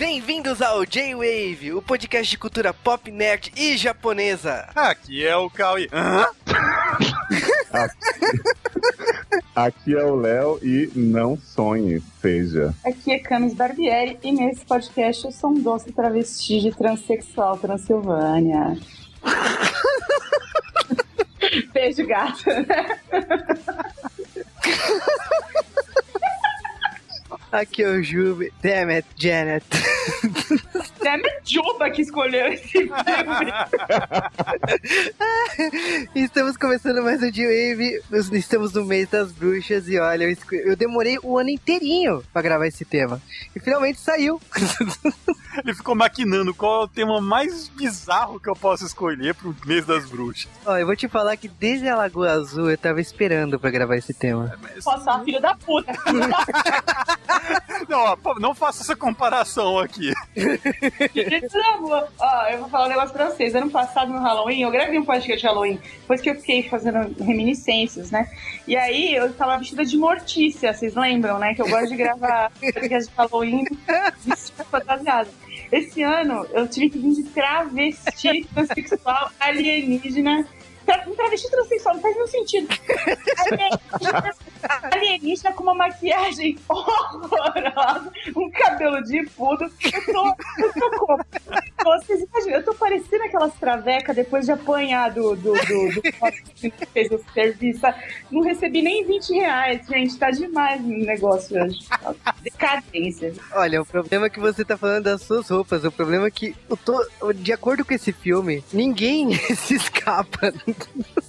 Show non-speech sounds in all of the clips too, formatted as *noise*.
Bem-vindos ao J-Wave, o podcast de cultura pop, nerd e japonesa. Aqui é o Cauê. Hã? *laughs* Aqui é o Léo e não sonhe, seja. Aqui é Camis Barbieri e nesse podcast eu sou um doce travesti de transexual Transilvânia. *laughs* Beijo, gata. *laughs* Aqui é o Juve. Damn it, Janet. *laughs* Damn it, Juba que escolheu esse filme. *laughs* Estamos começando mais um J-Wave. Nós Estamos no mês das bruxas e olha, eu, eu demorei o ano inteirinho pra gravar esse tema. E finalmente saiu. *laughs* Ele ficou maquinando qual é o tema mais bizarro que eu posso escolher pro mês das bruxas. Ó, eu vou te falar que desde a Lagoa Azul eu tava esperando pra gravar esse tema. Mas- Nossa, filho da puta. *laughs* Não, ó, não faça essa comparação aqui. Ó, eu vou falar um negócio pra vocês. Ano passado, no Halloween, eu gravei um podcast de Halloween. Depois que eu fiquei fazendo reminiscências, né? E aí, eu tava vestida de mortícia, vocês lembram, né? Que eu gosto de gravar *laughs* podcast de Halloween vestida fantasiada. Esse ano, eu tive que vir de travesti transexual alienígena. Um travesti transexual, não faz nenhum sentido. *laughs* Alienígena, alienígena com uma maquiagem horrorosa, um cabelo de puto. Eu tô, eu tô como? Vocês imaginam, eu tô parecendo aquelas travecas depois de apanhar do, do, do, do que fez o serviço. Não recebi nem 20 reais, gente. Tá demais o negócio hoje. Decadência. Olha, o problema é que você tá falando das suas roupas. O problema é que, eu tô, de acordo com esse filme, ninguém *laughs* se escapa.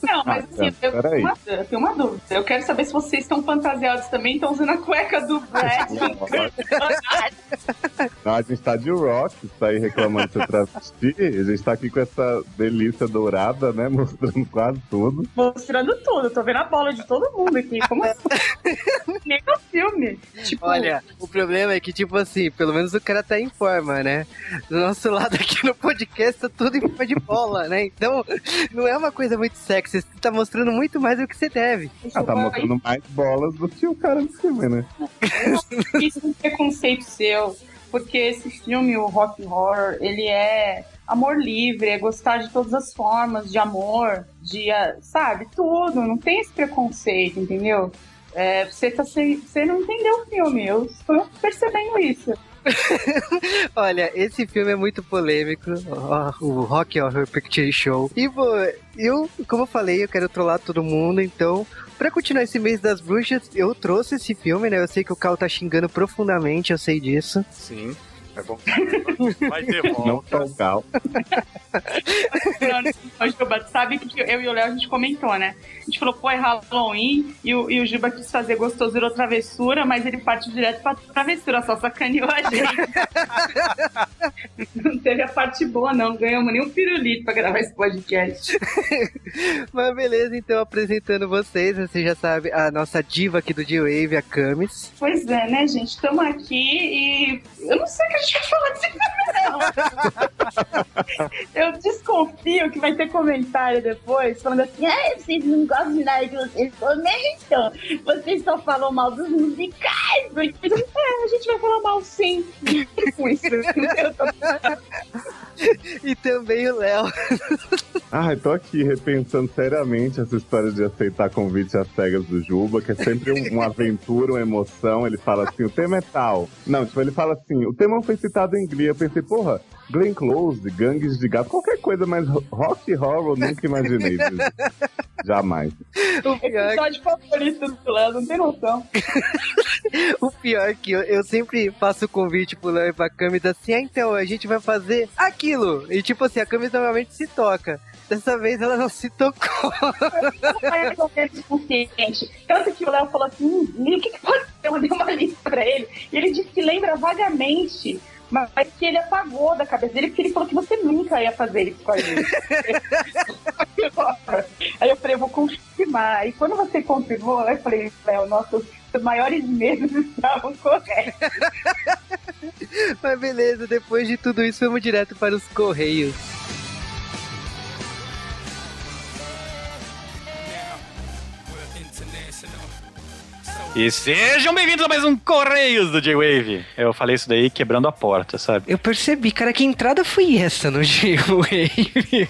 Não, mas Ah, assim, eu, peraí. tenho uma, eu tenho uma dúvida. Eu quero saber se vocês estão fantasiados também, estão usando a cueca do Brad. *laughs* Não, a gente tá de rock, tá aí reclamando de ser travesti. A gente tá aqui com essa delícia dourada, né? Mostrando quase tudo. Mostrando tudo. Tô vendo a bola de todo mundo aqui. Como assim? *laughs* Nem no filme. Tipo, Olha, o problema é que, tipo assim, pelo menos o cara tá em forma, né? Do nosso lado aqui no podcast tá tudo em forma de bola, né? Então, não é uma coisa muito sexy. Você tá mostrando muito mais do que você deve. Ah, tá mostrando mais bolas do que o cara do filme, né? Isso é um preconceito seu, porque esse filme, o Rock Horror, ele é amor livre, é gostar de todas as formas de amor, de, ah, sabe, tudo, não tem esse preconceito, entendeu? É, você, tá sem, você não entendeu o filme, eu estou percebendo isso. *laughs* Olha, esse filme é muito polêmico, o Rock Horror Picture Show. E, eu, como eu falei, eu quero trollar todo mundo, então, pra continuar esse mês das bruxas, eu trouxe esse filme, né? Eu sei que o Cal tá xingando profundamente, eu sei disso. Sim, é bom. Vai ter Não Juba, sabe que eu e o Léo a gente comentou, né? A gente falou, pô, é Halloween, e o, e o Juba quis fazer gostoso virou travessura, mas ele partiu direto pra travessura, só sacaneou a gente. *laughs* não teve a parte boa, não. Ganhamos nem um pirulito pra gravar esse podcast. *laughs* Mas beleza, então, apresentando vocês, você já sabe, a nossa diva aqui do G-Wave, a Camis. Pois é, né, gente? Estamos aqui e eu não sei o que a gente vai falar desse filme, não. eu desconfio que vai ter comentário depois falando assim: ah, vocês não gostam de nada que vocês comentam. Vocês só falam mal dos musicais. porque-" É, a gente vai falar mal sim. Com isso. *laughs* E também o Léo. Ah, eu tô aqui repensando seriamente essa história de aceitar convite às cegas do Juba, que é sempre um- uma aventura, uma emoção. Ele fala assim, o tema é tal. Não, tipo, ele fala assim, o tema foi citado em Glee. Eu pensei, porra, Glenn Close, Gangues de Gato, qualquer coisa mais ro- rock horror, eu nunca imaginei. *laughs* Jamais. O pior, Episódio favorito do Léo, não tem noção. *laughs* o pior é que eu, eu sempre faço o convite pro Léo e pra Camis assim, ah, então, a gente vai fazer aquilo. E tipo assim, a Camis normalmente se toca. Dessa vez ela não se tocou. Tanto que o Léo falou assim: hum, o que, que pode ser? Eu mandei uma lista pra ele. E ele disse que lembra vagamente, mas que ele apagou da cabeça dele, porque ele falou que você nunca ia fazer isso com a gente. *laughs* Aí eu falei: eu vou confirmar. E quando você confirmou, eu falei: Léo, nossos maiores medos estavam corretos. *laughs* Mas beleza, depois de tudo isso, vamos direto para os Correios. E sejam bem-vindos a mais um Correios do J-Wave. Eu falei isso daí quebrando a porta, sabe? Eu percebi, cara, que entrada foi essa no *laughs* J-Wave?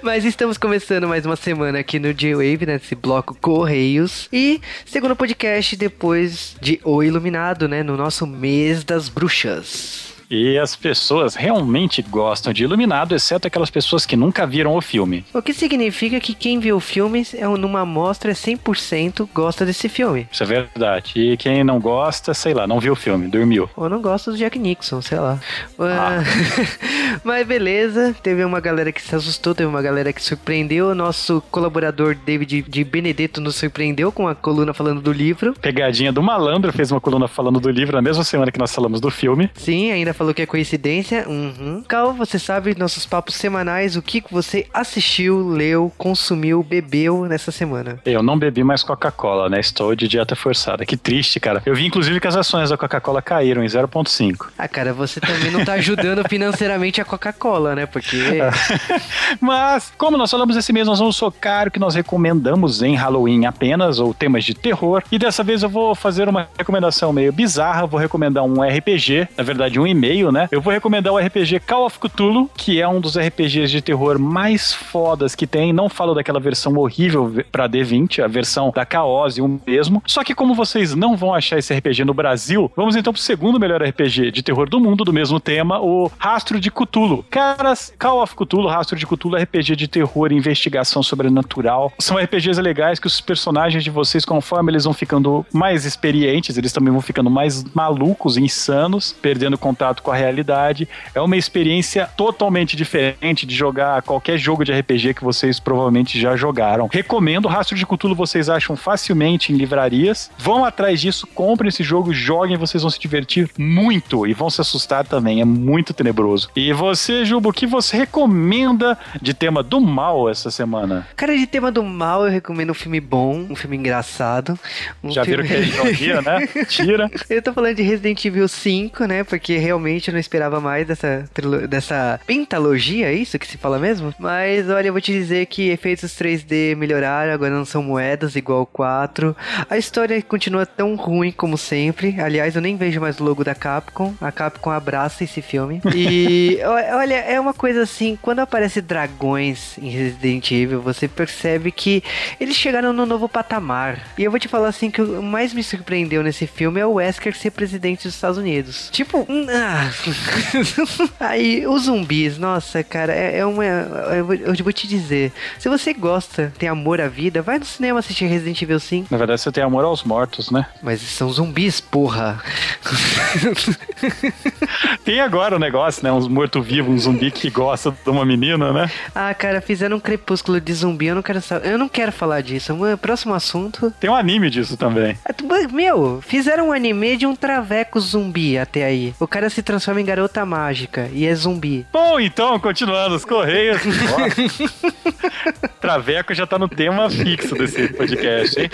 Mas estamos começando mais uma semana aqui no J-Wave, nesse bloco Correios. E segundo podcast depois de O Iluminado, né? No nosso mês das bruxas. E as pessoas realmente gostam de Iluminado, exceto aquelas pessoas que nunca viram o filme. O que significa que quem viu o filme, é um- numa amostra, 100% gosta desse filme. Isso é verdade. E quem não gosta, sei lá, não viu o filme, dormiu. Ou não gosta do Jack Nixon, sei lá. Ah, *laughs* Mas beleza, teve uma galera que se assustou, teve uma galera que surpreendeu. O nosso colaborador David de Benedetto nos surpreendeu com a coluna falando do livro. Pegadinha do malandro fez uma coluna falando do livro na mesma semana que nós falamos do filme. Sim, ainda falou que é coincidência. Uhum. Cal, você sabe nossos papos semanais, o que você assistiu, leu, consumiu, bebeu nessa semana. Eu não bebi mais Coca-Cola, né? Estou de dieta forçada. Que triste, cara. Eu vi inclusive que as ações da Coca-Cola caíram em 0,5. Ah, cara, você também não tá ajudando *laughs* financeiramente a Coca-Cola, né? Porque. *laughs* Mas, como nós falamos esse mês, nós vamos socar o que nós recomendamos em Halloween apenas, ou temas de terror. E dessa vez eu vou fazer uma recomendação meio bizarra. Vou recomendar um RPG, na verdade, um e-mail, né? Eu vou recomendar o RPG Call of Cthulhu, que é um dos RPGs de terror mais fodas que tem. Não falo daquela versão horrível pra D20, a versão da Chaos, o mesmo. Só que, como vocês não vão achar esse RPG no Brasil, vamos então pro segundo melhor RPG de terror do mundo, do mesmo tema, o Rastro de Cthulhu. Caras, Call of Cthulhu, Rastro de Cthulhu, RPG de terror e investigação sobrenatural. São RPGs legais que os personagens de vocês, conforme eles vão ficando mais experientes, eles também vão ficando mais malucos, insanos, perdendo contato com a realidade. É uma experiência totalmente diferente de jogar qualquer jogo de RPG que vocês provavelmente já jogaram. Recomendo, Rastro de Cthulhu vocês acham facilmente em livrarias. Vão atrás disso, comprem esse jogo, joguem, vocês vão se divertir muito e vão se assustar também, é muito tenebroso. E você, Jubo, o que você recomenda de tema do mal essa semana? Cara, de tema do mal, eu recomendo um filme bom, um filme engraçado. Um Já filme... viram que é ironia, né? *laughs* Tira. Eu tô falando de Resident Evil 5, né? Porque realmente eu não esperava mais dessa, dessa pentalogia, é isso que se fala mesmo? Mas olha, eu vou te dizer que efeitos 3D melhoraram, agora não são moedas igual o 4. A história continua tão ruim como sempre. Aliás, eu nem vejo mais o logo da Capcom. A Capcom abraça esse filme. E *laughs* olha, é uma coisa assim, quando aparece dragões em Resident Evil, você percebe que eles chegaram no novo patamar. E eu vou te falar assim que o mais me surpreendeu nesse filme é o Wesker ser presidente dos Estados Unidos. Tipo, hum, ah. *laughs* aí os zumbis, nossa, cara, é, é uma. Eu vou, eu vou te dizer, se você gosta, tem amor à vida, vai no cinema assistir Resident Evil 5. Na verdade, você tem amor aos mortos, né? Mas são zumbis, porra. *laughs* Tem agora o negócio, né? Uns morto-vivo, um zumbi que gosta de uma menina, né? ah, cara, fizeram um crepúsculo de zumbi, eu não quero saber. Eu não quero falar disso. Mano, Próximo assunto. Tem um anime disso também. Tu- Meu, fizeram um anime de um traveco zumbi até aí. O cara se transforma em garota mágica e é zumbi. Bom, então, continuando os Correios. *laughs* Traveco já tá no tema fixo desse podcast, hein?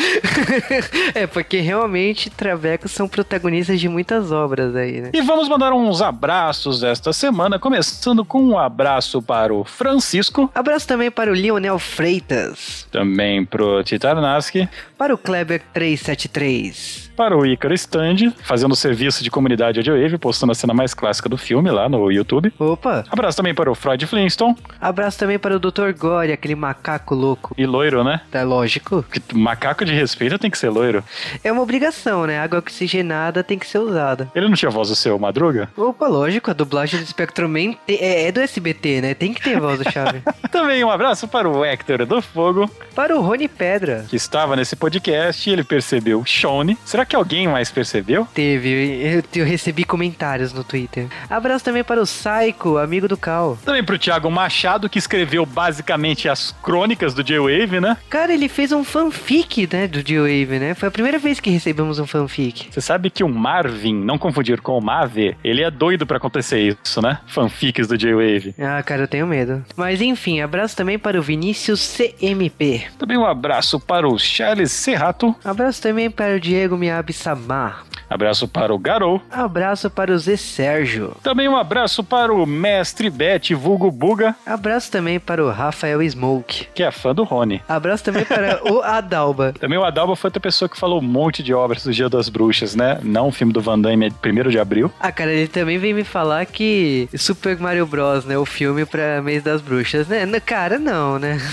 é, porque realmente travecos são protagonistas de muitas obras aí, né? E vamos mandar uns abraços esta semana, começando com um abraço para o Francisco, Abraço também para o Lionel Freitas, também pro Titarnaski, para o Kleber 373. Para o Ícaro Stand, fazendo serviço de comunidade Audiowave, postando a cena mais clássica do filme lá no YouTube. Opa! Abraço também para o Freud Flintstone Abraço também para o Dr. Gore, aquele macaco louco. e loiro, né? Tá lógico. Porque macaco de respeito tem que ser loiro. É uma obrigação, né? Água oxigenada tem que ser usada. Ele não tinha voz do seu Madruga? Opa, lógico, a dublagem do Spectrum é, é do SBT, né? Tem que ter voz do Chave. *laughs* Também um abraço para o Hector do Fogo, para o Rony Pedra. que estava nesse podcast e ele percebeu Shone. Será que alguém mais percebeu? Teve, eu, eu recebi comentários no Twitter. Abraço também para o Psycho, amigo do Cal. Também pro Thiago Machado, que escreveu basicamente as crônicas do J-Wave, né? Cara, ele fez um fanfic, né, do G-Wave, né? Foi a primeira vez que recebemos um fanfic. Você sabe que o Marvin, não confundir com o Mave, ele é doido pra acontecer isso, né? Fanfics do J-Wave. Ah, cara, eu tenho medo. Mas enfim, abraço também para o Vinícius CMP. Também um abraço para o Charles Serrato. Abraço também para o Diego Samar. Abraço para o Garou. Abraço para o Zé Sérgio. Também um abraço para o Mestre Bet, vulgo Buga. Abraço também para o Rafael Smoke. Que é fã do Rony. Abraço também para o *laughs* Adalba. Também o Adalba foi outra pessoa que falou um monte de obras do Dia das Bruxas, né? Não o filme do Van Damme, é primeiro de abril. Ah, cara, ele também veio me falar que Super Mario Bros, né? O filme pra mês das bruxas, né? Cara, não, né? *laughs*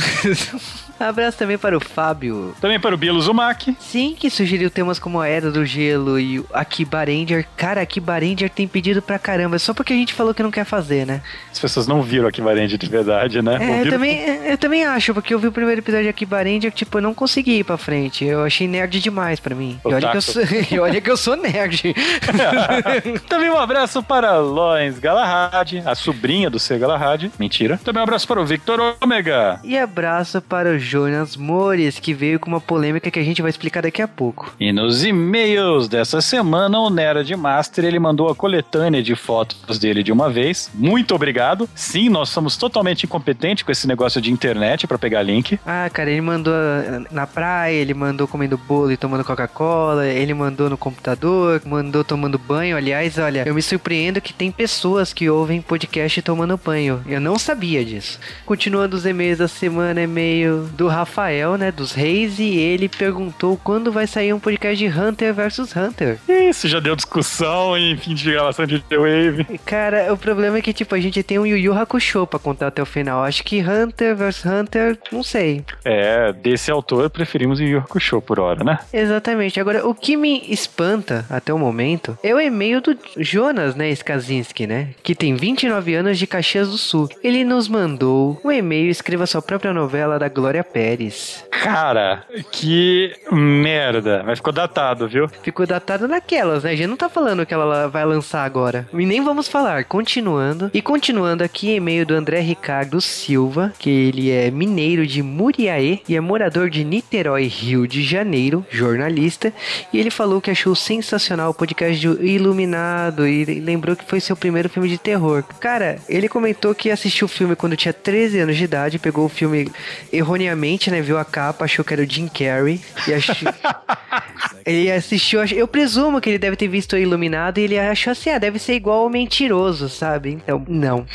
Abraço também para o Fábio. Também para o Bilo Zumak. Sim, que sugeriu temas como a Era do Gelo e o Akiba Ranger. Cara, Ranger tem pedido pra caramba, só porque a gente falou que não quer fazer, né? As pessoas não viram Ranger de verdade, né? É, eu também, eu também acho, porque eu vi o primeiro episódio de Akiba Ranger, tipo, eu não consegui ir pra frente. Eu achei nerd demais pra mim. E olha, que eu, sou, *laughs* e olha que eu sou nerd. *laughs* também um abraço para Lois Galahad, a sobrinha do C. Galahad. Mentira. Também um abraço para o Victor Omega. E abraço para o Jonas Mores, que veio com uma polêmica que a gente vai explicar daqui a pouco. E nos e-mails dessa semana, o Nerd Master ele mandou a coletânea de fotos dele de uma vez. Muito obrigado. Sim, nós somos totalmente incompetentes com esse negócio de internet para pegar link. Ah, cara, ele mandou ah, na praia, ele mandou comendo bolo e tomando Coca-Cola, ele mandou no computador, mandou tomando banho. Aliás, olha, eu me surpreendo que tem pessoas que ouvem podcast tomando banho. Eu não sabia disso. Continuando os e-mails da semana, e-mail do Rafael, né, dos Reis, e ele perguntou quando vai sair um podcast de Hunter vs Hunter. Isso, já deu discussão em fim de gravação de The Wave. Cara, o problema é que, tipo, a gente tem um Yu Yu Hakusho pra contar até o final. Acho que Hunter vs Hunter, não sei. É, desse autor preferimos Yu Yu Hakusho por hora, né? Exatamente. Agora, o que me espanta até o momento é o e-mail do Jonas, né, Skazinski, né, que tem 29 anos de Caxias do Sul. Ele nos mandou um e-mail, escreva sua própria novela da Glória Pérez. Cara, que merda. Mas ficou datado, viu? Ficou datado naquelas, né? A gente não tá falando que ela vai lançar agora. E nem vamos falar. Continuando. E continuando aqui, e-mail do André Ricardo Silva, que ele é mineiro de Muriaé e é morador de Niterói, Rio de Janeiro, jornalista. E ele falou que achou sensacional o podcast de Iluminado e lembrou que foi seu primeiro filme de terror. Cara, ele comentou que assistiu o filme quando tinha 13 anos de idade, pegou o filme erroneamente, né? Viu a capa, achou que era o Jim Carrey e achou... ele *laughs* assistiu, eu presumo que ele deve ter visto o Iluminado e ele achou assim, ah, deve ser igual o Mentiroso, sabe? Então, não.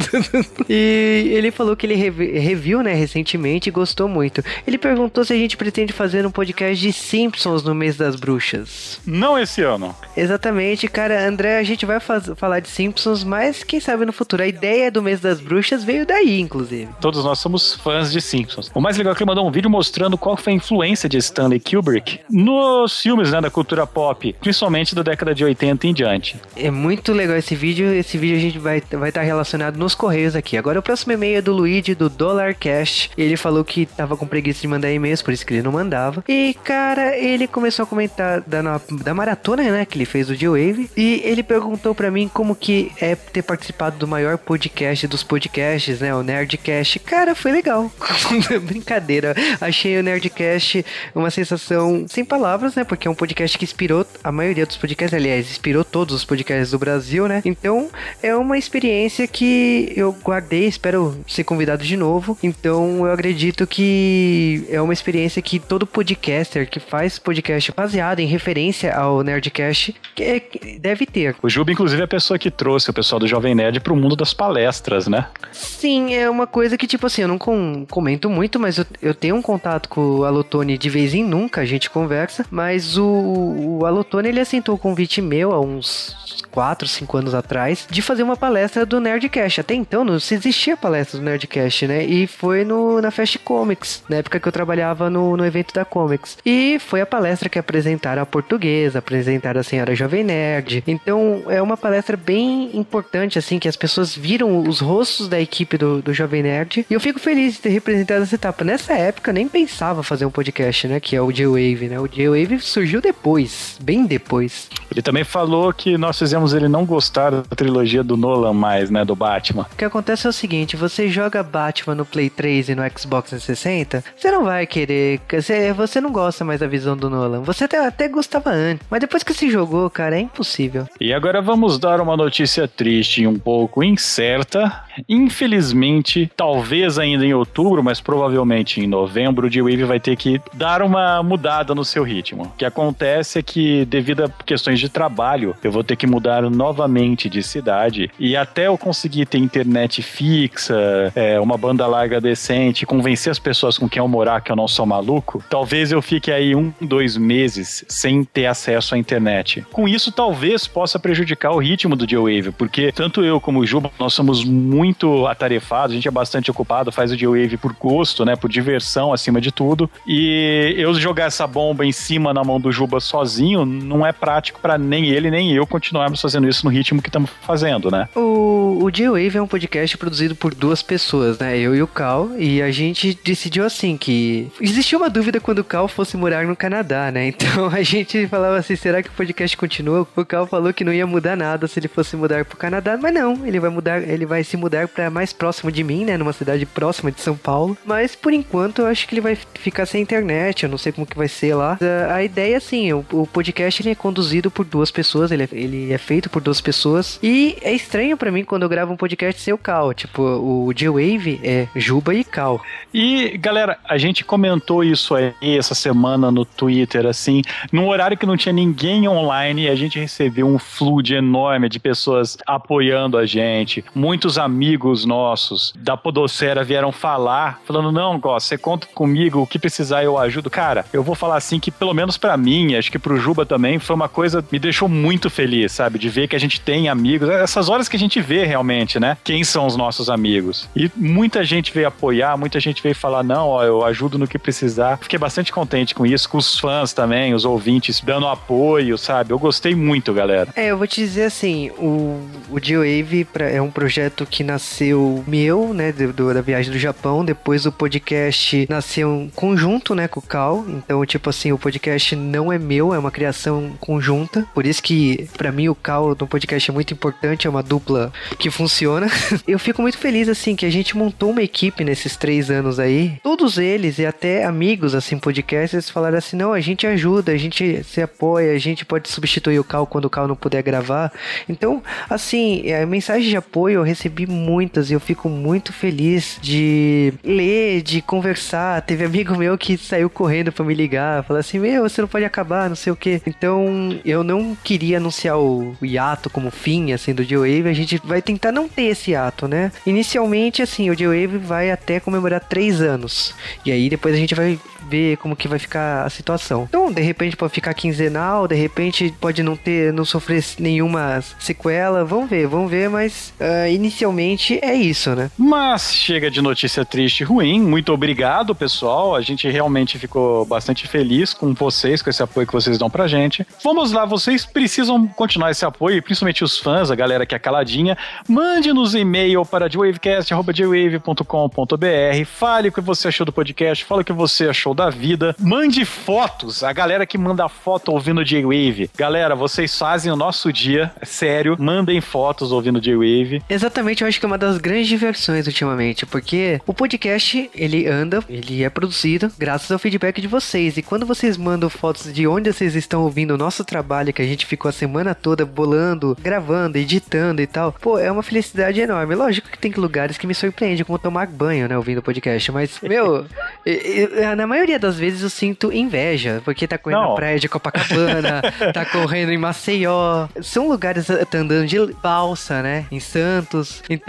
*laughs* e ele falou que ele reviu, né, recentemente e gostou muito. Ele perguntou se a gente pretende fazer um podcast de Simpsons no mês das bruxas. Não esse ano. Exatamente, cara, André, a gente vai falar de Simpsons, mas quem sabe no futuro. A ideia do mês das bruxas veio daí, inclusive. Todos nós somos fãs de Simpsons. O mais legal é que ele mandou um vídeo mostrando qual foi a influência de Stanley Kubrick nos filmes né, da cultura pop, principalmente da década de 80 em diante. É muito legal esse vídeo. Esse vídeo a gente vai vai estar relacionado nos correios aqui. Agora o próximo e-mail é do Luigi do Dollar Cash. Ele falou que tava com preguiça de mandar e-mails, por isso que ele não mandava. E cara, ele começou a comentar da, da maratona, né, que ele fez do G-Wave. E ele perguntou para mim como que é ter participado do maior podcast dos podcasts, né, o Nerdcast. Cara, foi legal. *laughs* Brincadeira. Achei o Nerdcast uma sensação sem palavras, né? Porque é um podcast que inspirou a maioria dos podcasts, aliás, inspirou todos os podcasts do Brasil, né? Então, é uma experiência que eu guardei, espero ser convidado de novo. Então, eu acredito que é uma experiência que todo podcaster que faz podcast baseado em referência ao Nerdcast é, deve ter. O Juba, inclusive, é a pessoa que trouxe o pessoal do Jovem Nerd pro mundo das palestras, né? Sim, é uma coisa que, tipo assim, eu não com, comento muito, mas eu, eu tenho um contato com o Alotone de vez em nunca, a gente conversa, mas o, o Alotone, ele assentou o convite meu há uns 4, 5 anos atrás, de fazer uma palestra do Nerdcast. Até então não se existia palestra do Nerdcast, né? E foi no, na Fast Comics, na época que eu trabalhava no, no evento da Comics. E foi a palestra que apresentaram a portuguesa, apresentaram a senhora Jovem Nerd. Então é uma palestra bem importante, assim, que as pessoas viram os rostos da equipe do, do Jovem Nerd. E eu fico feliz de ter representado essa etapa. Nessa época eu nem pensava fazer um podcast, né? Que é o J-Wave, né? O J-Wave surgiu depois, bem depois. Ele também falou que nós fizemos ele não gostar da trilogia do Nolan mais, né? Do Batman. O que acontece é o seguinte: você joga Batman no Play 3 e no Xbox 360, você não vai querer. Você, você não gosta mais da visão do Nolan. Você até, até gostava antes. Mas depois que se jogou, cara, é impossível. E agora vamos dar uma notícia triste e um pouco incerta Infelizmente, talvez ainda em outubro, mas provavelmente em novembro, o D-Wave vai ter que dar uma mudada no seu ritmo. O que acontece é que, devido a questões de trabalho, eu vou ter que mudar novamente de cidade e até eu conseguir ter internet fixa, é, uma banda larga decente, convencer as pessoas com quem eu morar que eu não sou maluco, talvez eu fique aí um, dois meses sem ter acesso à internet. Com isso, talvez possa prejudicar o ritmo do G-Wave, porque tanto eu como o Juba, nós somos muito atarefados, a gente é bastante ocupado, faz o G-Wave por gosto, né, por diversão acima de tudo, e eu jogar essa bomba em cima na mão do Juba sozinho não é prático para nem ele nem eu continuarmos fazendo isso no ritmo que estamos fazendo, né? O, o G-Wave é um podcast produzido por duas pessoas, né, eu e o Cal, e a gente decidiu assim que existia uma dúvida quando o Cal fosse morar no Canadá, né, *laughs* então a gente falava assim, será que o podcast continua? O Cal falou que não ia mudar nada se ele fosse mudar pro Canadá, mas não, ele vai mudar, ele vai se mudar para mais próximo de mim, né, numa cidade próxima de São Paulo. Mas por enquanto eu acho que ele vai ficar sem internet, eu não sei como que vai ser lá. A ideia assim, o, o podcast ele é conduzido por duas pessoas, ele é, ele é feito por duas pessoas e é estranho para mim quando eu gravo um podcast sem o Cal, tipo, o G-Wave é Juba e Cal. E galera, a gente comentou isso aí essa semana no Twitter assim, num horário que não tinha ninguém online a gente recebeu um flood enorme de pessoas apoiando a gente. Muitos amigos nossos da Podocera vieram falar, falando: não, você conta comigo, o que precisar eu ajudo. Cara, eu vou falar assim que, pelo menos para mim, acho que pro Juba também, foi uma coisa me deixou muito feliz, sabe? De ver que a gente tem amigos, essas horas que a gente vê realmente, né? Quem são os nossos amigos. E muita gente veio apoiar, muita gente veio falar: não, ó, eu ajudo no que precisar. Fiquei bastante contente com isso, com os fãs também, os ouvintes dando apoio, sabe? Eu gostei muito, galera. É, eu vou te dizer assim, o, o G-Wave é um projeto que nasceu meu, né, do, da viagem do Japão, depois o podcast nasceu um conjunto, né, com o Cal, então, tipo assim, o podcast não é meu, é uma criação conjunta, por isso que, para mim, o Cal no podcast é muito importante, é uma dupla que funciona. *laughs* eu fico muito feliz, assim, que a gente montou uma equipe nesses três anos aí, todos eles e até amigos, assim, podcasters falaram assim, não, a gente ajuda, a gente se apoia, a gente pode substituir o Cal quando o Cal não puder gravar, então, assim, a mensagem de apoio eu recebi muitas e eu fico muito feliz de ler, de conversar. Teve amigo meu que saiu correndo para me ligar, falar assim: Meu, você não pode acabar, não sei o que. Então, eu não queria anunciar o, o hiato como fim, assim, do G-Wave. A gente vai tentar não ter esse hiato, né? Inicialmente, assim, o G-Wave vai até comemorar três anos. E aí depois a gente vai ver como que vai ficar a situação. Então, de repente pode ficar quinzenal, de repente pode não ter, não sofrer nenhuma sequela. Vamos ver, vamos ver, mas uh, inicialmente é isso, né? Mas chega de notícia triste e ruim. Muito obrigado, pessoal. A gente realmente ficou bastante feliz com vocês, com esse apoio que vocês dão pra gente. Vamos lá, vocês precisam continuar esse apoio, principalmente os fãs, a galera que é caladinha. Mande-nos e-mail para jwavecast.jwave.com.br. Fale o que você achou do podcast, fale o que você achou da vida. Mande fotos. A galera que manda foto ouvindo J-Wave. Galera, vocês fazem o nosso dia. Sério. Mandem fotos ouvindo J-Wave. Exatamente, eu acho que é uma das grandes diversões ultimamente, porque o podcast, ele anda, ele é produzido graças ao feedback de vocês. E quando vocês mandam fotos de onde vocês estão ouvindo o nosso trabalho, que a gente ficou a semana toda bolando, gravando, editando e tal, pô, é uma felicidade enorme. Lógico que tem lugares que me surpreendem, como tomar banho, né, ouvindo o podcast. Mas, *laughs* meu, na maioria maioria das vezes eu sinto inveja, porque tá correndo Não. na praia de Copacabana, *laughs* tá correndo em Maceió. São lugares, tá andando de balsa, né? Em Santos. Então,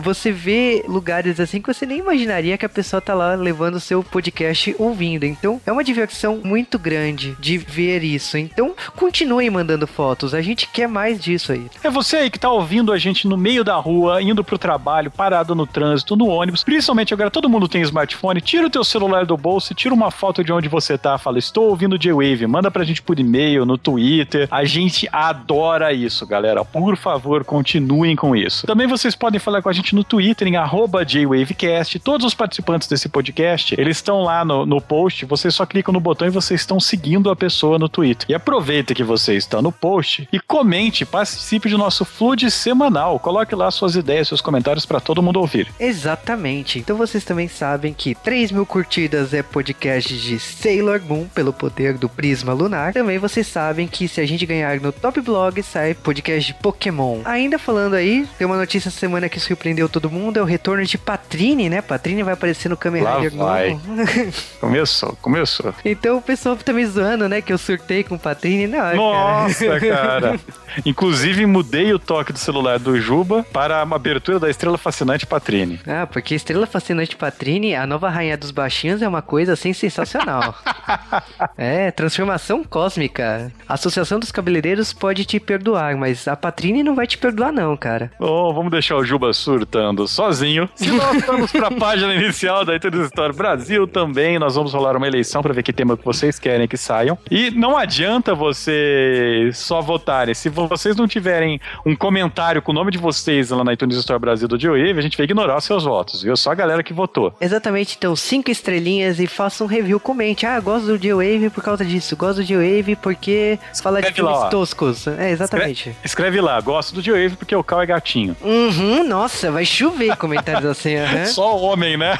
você vê lugares assim que você nem imaginaria que a pessoa tá lá levando o seu podcast ouvindo. Então, é uma diversão muito grande de ver isso. Então, continue mandando fotos. A gente quer mais disso aí. É você aí que tá ouvindo a gente no meio da rua, indo pro trabalho, parado no trânsito, no ônibus. Principalmente agora todo mundo tem smartphone. Tira o teu celular do bolso, tira uma foto de onde você tá, fala, estou ouvindo J-Wave, manda pra gente por e-mail, no Twitter. A gente adora isso, galera. Por favor, continuem com isso. Também vocês podem falar com a gente no Twitter, em arroba JWavecast. Todos os participantes desse podcast, eles estão lá no, no post, vocês só clicam no botão e vocês estão seguindo a pessoa no Twitter. E aproveita que você está no post e comente, participe do nosso flood semanal. Coloque lá suas ideias, seus comentários para todo mundo ouvir. Exatamente. Então vocês também sabem que 3 mil curtidas é podcast de Sailor Moon pelo poder do Prisma Lunar. Também vocês sabem que se a gente ganhar no Top Blog, sai podcast de Pokémon. Ainda falando aí, tem uma notícia semana semana que surpreendeu todo mundo é o retorno de Patrine, né? Patrine vai aparecer no Kamen Rider novo. *laughs* Começou, começou. então o pessoal tá me zoando, né? Que eu surtei com Patrine. Não, cara. Nossa, cara. *laughs* Inclusive, mudei o toque do celular do Juba para uma abertura da Estrela Fascinante Patrine. Ah, porque Estrela Fascinante Patrine, a nova rainha dos baixinhos, é uma coisa assim sensacional. *laughs* é, transformação cósmica. A Associação dos Cabeleireiros pode te perdoar, mas a Patrine não vai te perdoar não, cara. Oh, vamos deixar o Juba surtando sozinho. *laughs* Se nós vamos para a página inicial da iTunes Store Brasil também, nós vamos rolar uma eleição para ver que tema que vocês querem que saiam. E não adianta vocês só votarem. Se vocês não tiverem um comentário com o nome de vocês lá na iTunes Store Brasil do Joe a gente vai ignorar os seus votos, viu? Só a galera que votou. Exatamente, então cinco estrelinhas e faça um review, comente. Ah, gosto do G-Wave por causa disso, gosto do G-Wave porque fala de Escreve lá, filmes ó. toscos. É, exatamente. Escreve lá, gosto do Joe porque o Cal é gatinho. Uhum, nossa, vai chover comentários *laughs* assim, aham. Só homem, né?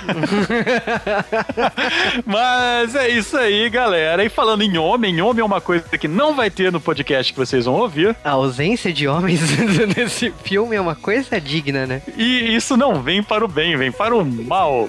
*laughs* Mas é isso aí, galera. E falando em homem, homem é uma coisa que não vai ter no podcast que vocês vão ouvir. A ausência de homens *laughs* nesse filme é uma coisa digna, né? E isso não vem para o bem, vem para o mal.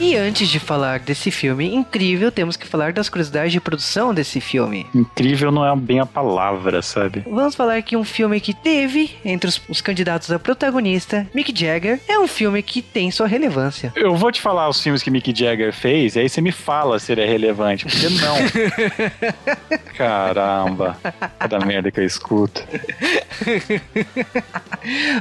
E antes de falar desse filme incrível, temos que falar das curiosidades de produção desse filme. Incrível não é bem a palavra, sabe? Vamos falar que um filme que teve entre os, os candidatos a protagonista, Mick Jagger, é um filme que tem sua relevância. Eu vou te falar os filmes que Mick Jagger fez, e aí você me fala se ele é relevante, porque não. *laughs* Caramba, cada merda que eu escuto.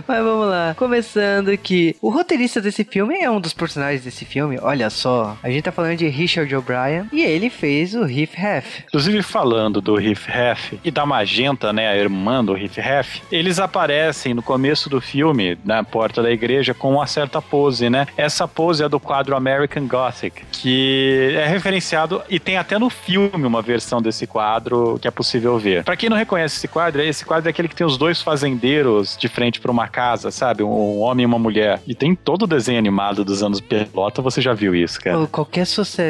Mas vamos lá. Começando que o roteirista desse filme é um dos personagens desse filme. Olha só, a gente tá falando de Richard O'Brien e ele fez o Riff Raff. Inclusive, falando do Riff Raff e da Magenta, né, a irmã do Riff Raff, eles aparecem no começo do filme, na porta da igreja, com uma certa pose, né? Essa pose é do quadro American Gothic, que é referenciado e tem até no filme uma versão desse quadro que é possível ver. Pra quem não reconhece esse quadro, esse quadro é aquele que tem os dois fazendeiros de frente pra uma casa, sabe? Um homem e uma mulher. E tem todo o desenho animado dos anos pelota, você já viu isso, cara. Qualquer,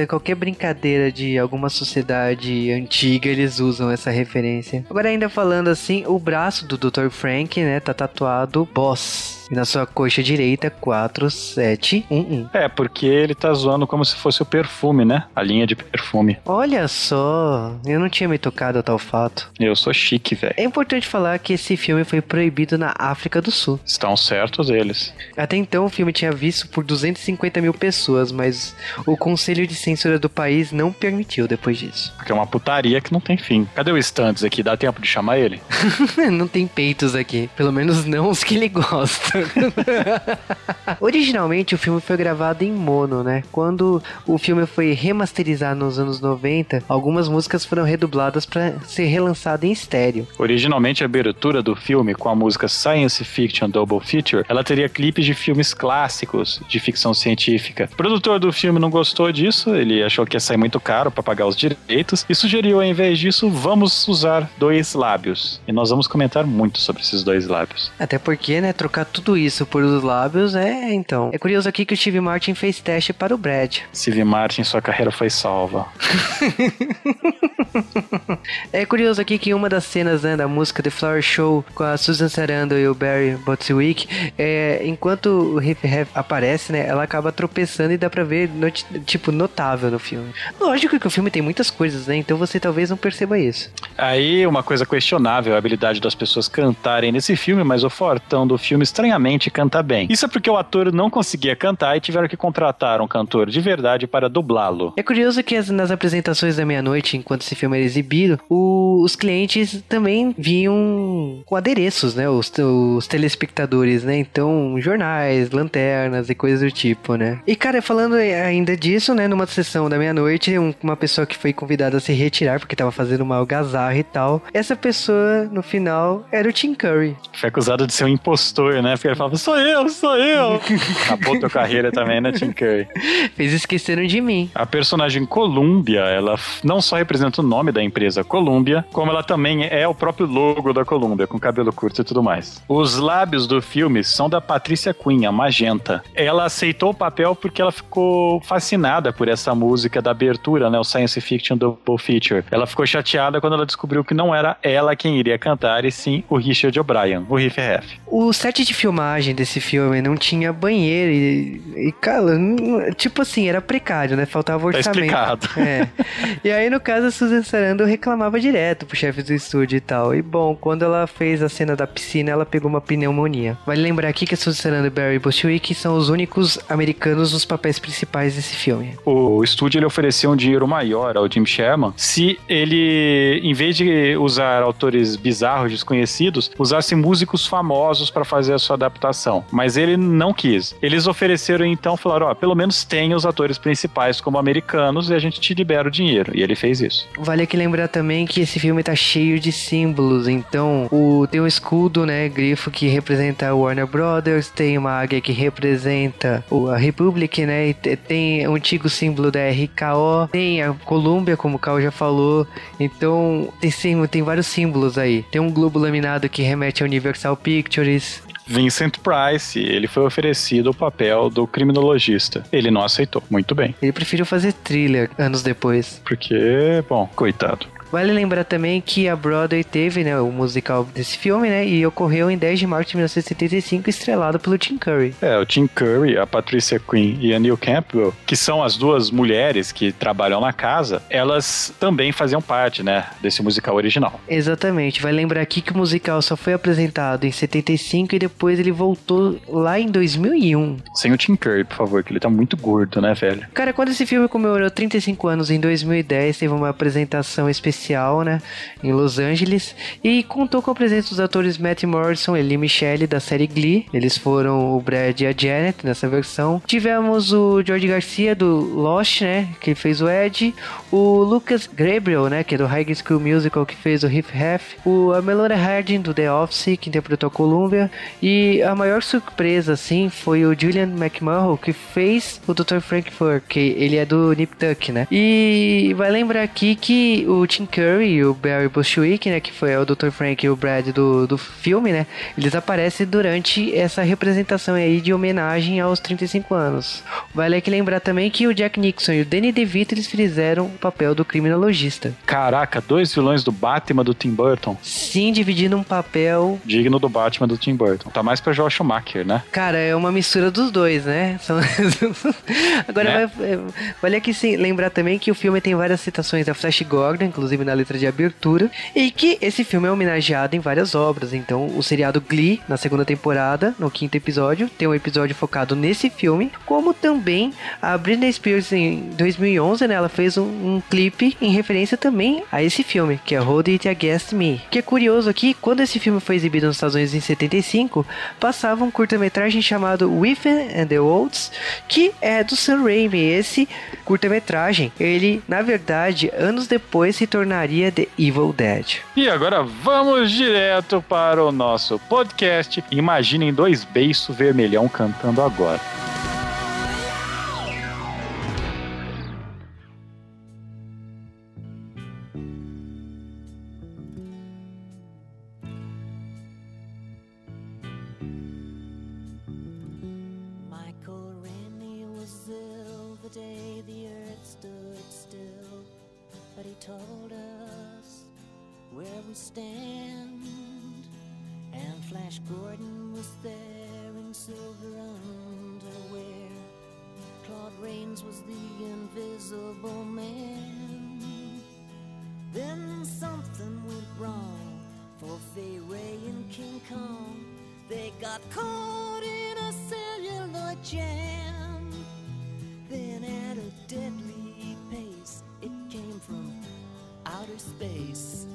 qualquer brincadeira de alguma sociedade antiga, eles usam essa referência. Agora, ainda falando assim, o braço do Dr. Frank, né, tá tatuado Boss. E na sua coxa direita, 4711. É, porque ele tá zoando como se fosse o perfume, né? A linha de perfume. Olha só, eu não tinha me tocado a tal fato. Eu sou chique, velho. É importante falar que esse filme foi proibido na África do Sul. Estão certos eles. Até então o filme tinha visto por 250 mil pessoas, mas o Conselho de Censura do país não permitiu depois disso. Porque é uma putaria que não tem fim. Cadê o Stunts aqui? Dá tempo de chamar ele? *laughs* não tem peitos aqui, pelo menos não os que ele gosta. *laughs* Originalmente o filme foi gravado em mono, né? Quando o filme foi remasterizado nos anos 90, algumas músicas foram redubladas para ser relançado em estéreo. Originalmente, a abertura do filme, com a música Science Fiction Double Feature, ela teria clipes de filmes clássicos de ficção científica. O produtor do filme não gostou disso, ele achou que ia sair muito caro para pagar os direitos e sugeriu, ao invés disso, vamos usar dois lábios. E nós vamos comentar muito sobre esses dois lábios. Até porque, né, trocar tudo isso por os lábios é, então. É curioso aqui que o Steve Martin fez teste para o Brad. Steve Martin, sua carreira foi salva. *laughs* É curioso aqui que uma das cenas né, da música The Flower Show com a Susan Sarandon e o Barry Botwick, é, enquanto o Riff Raff aparece, né, ela acaba tropeçando e dá pra ver, noti- tipo, notável no filme. Lógico que o filme tem muitas coisas, né, então você talvez não perceba isso. Aí, uma coisa questionável é a habilidade das pessoas cantarem nesse filme, mas o fortão do filme estranhamente canta bem. Isso é porque o ator não conseguia cantar e tiveram que contratar um cantor de verdade para dublá-lo. É curioso que as- nas apresentações da meia-noite, enquanto esse filme era exibido, o- os clientes também vinham com adereços, né? Os, os telespectadores, né? Então, jornais, lanternas e coisas do tipo, né? E, cara, falando ainda disso, né? Numa sessão da meia-noite, um- uma pessoa que foi convidada a se retirar porque tava fazendo uma algazarra e tal. Essa pessoa, no final, era o Tim Curry. Foi acusado de ser um impostor, né? Ele falava, sou eu, sou eu. *laughs* Acabou tua carreira também, né, Tim Curry? Fez esqueceram de mim. A personagem Columbia, ela não só representa o nome da empresa Columbia, como ela também é o próprio logo da Columbia, com cabelo curto e tudo mais. Os lábios do filme são da Patricia Quinn, a Magenta. Ela aceitou o papel porque ela ficou fascinada por essa música da abertura, né, o Science Fiction Double Feature. Ela ficou chateada quando ela descobriu que não era ela quem iria cantar, e sim o Richard O'Brien, o Riff Raff. O set de filmagem desse filme não tinha banheiro e, e cara, não- tipo assim, era precário, né? Faltava Tá orçamento. explicado. É. E aí, no caso, a Susan Sarandon reclamava direto pro chefe do estúdio e tal. E bom, quando ela fez a cena da piscina, ela pegou uma pneumonia. Vale lembrar aqui que a Susan Sarandon e Barry Bostwick são os únicos americanos nos papéis principais desse filme. o estúdio ele ofereceu um dinheiro maior ao Jim Sherman se ele, em vez de usar autores bizarros, desconhecidos, usasse músicos famosos para fazer a sua adaptação. Mas ele não quis. Eles ofereceram então, falaram: ó, pelo menos tenha os atores principais como americanos e a gente te libera o dinheiro. E ele fez isso. Vale aqui lembrar também que esse filme tá cheio de símbolos. Então, o, tem um escudo, né, grifo que representa a Warner Brothers, tem uma águia que representa o- a Republic, né, te- tem o antigo símbolo da RKO, tem a Columbia, como o Cal já falou. Então, tem, sim, tem vários símbolos aí. Tem um globo laminado que remete a Universal Pictures. Vincent Price, ele foi oferecido o papel do criminologista. Ele não aceitou. Muito bem. Ele preferiu fazer thriller anos depois. Porque, bom, coitado. Vale lembrar também que a Broadway teve né, o musical desse filme, né? E ocorreu em 10 de março de 1975, estrelado pelo Tim Curry. É, o Tim Curry, a Patricia Quinn e a Neil Campbell, que são as duas mulheres que trabalham na casa, elas também faziam parte, né, desse musical original. Exatamente. Vai lembrar aqui que o musical só foi apresentado em 75 e depois ele voltou lá em 2001. Sem o Tim Curry, por favor, que ele tá muito gordo, né, velho? Cara, quando esse filme comemorou 35 anos em 2010, teve uma apresentação especial, né, em Los Angeles, e contou com a presença dos atores Matt Morrison e Lee Michelle da série Glee. Eles foram o Brad e a Janet nessa versão. Tivemos o George Garcia do Lost, né, que fez o Ed, o Lucas Gabriel, né, que é do High School Musical, que fez o Riff Raff, o a Melora Harding do The Office, que interpretou a Columbia, e a maior surpresa, assim, foi o Julian McMahon, que fez o Dr. Frankfurt, que ele é do Nip Tuck, né? E vai lembrar aqui que o Tim Curry e o Barry Bushwick, né, que foi o Dr. Frank e o Brad do, do filme, né, eles aparecem durante essa representação aí de homenagem aos 35 anos. Vale aqui lembrar também que o Jack Nixon e o Danny DeVito, eles fizeram o papel do criminologista. Caraca, dois vilões do Batman do Tim Burton, Sim, dividindo um papel digno do Batman do Tim Burton. Tá mais pra Joel Schumacher, né? Cara, é uma mistura dos dois, né? *laughs* São- Agora, Né? vai- é, vale aqui sim, lembrar também que o filme tem várias citações da Flash Gordon, inclusive na letra de abertura, e que esse filme é homenageado em várias obras. Então, o seriado Glee, na segunda temporada, no quinto episódio, tem um episódio focado nesse filme, como também a Britney Spears em 2011, né? Ela fez um, um clipe em referência também a esse filme, que é Hold It Against Me. Que é curioso aqui, quando esse filme foi exibido nos Estados Unidos em 75, passava um curta-metragem chamado Within and the Wolves, que é do Sam Raimi. Esse curta-metragem, ele, na verdade, anos depois se tornaria The Evil Dead. E agora vamos direto para o nosso podcast. Imaginem dois beiços vermelhão cantando agora. Kong. They got caught in a celluloid jam. Then at a deadly pace, it came from outer space.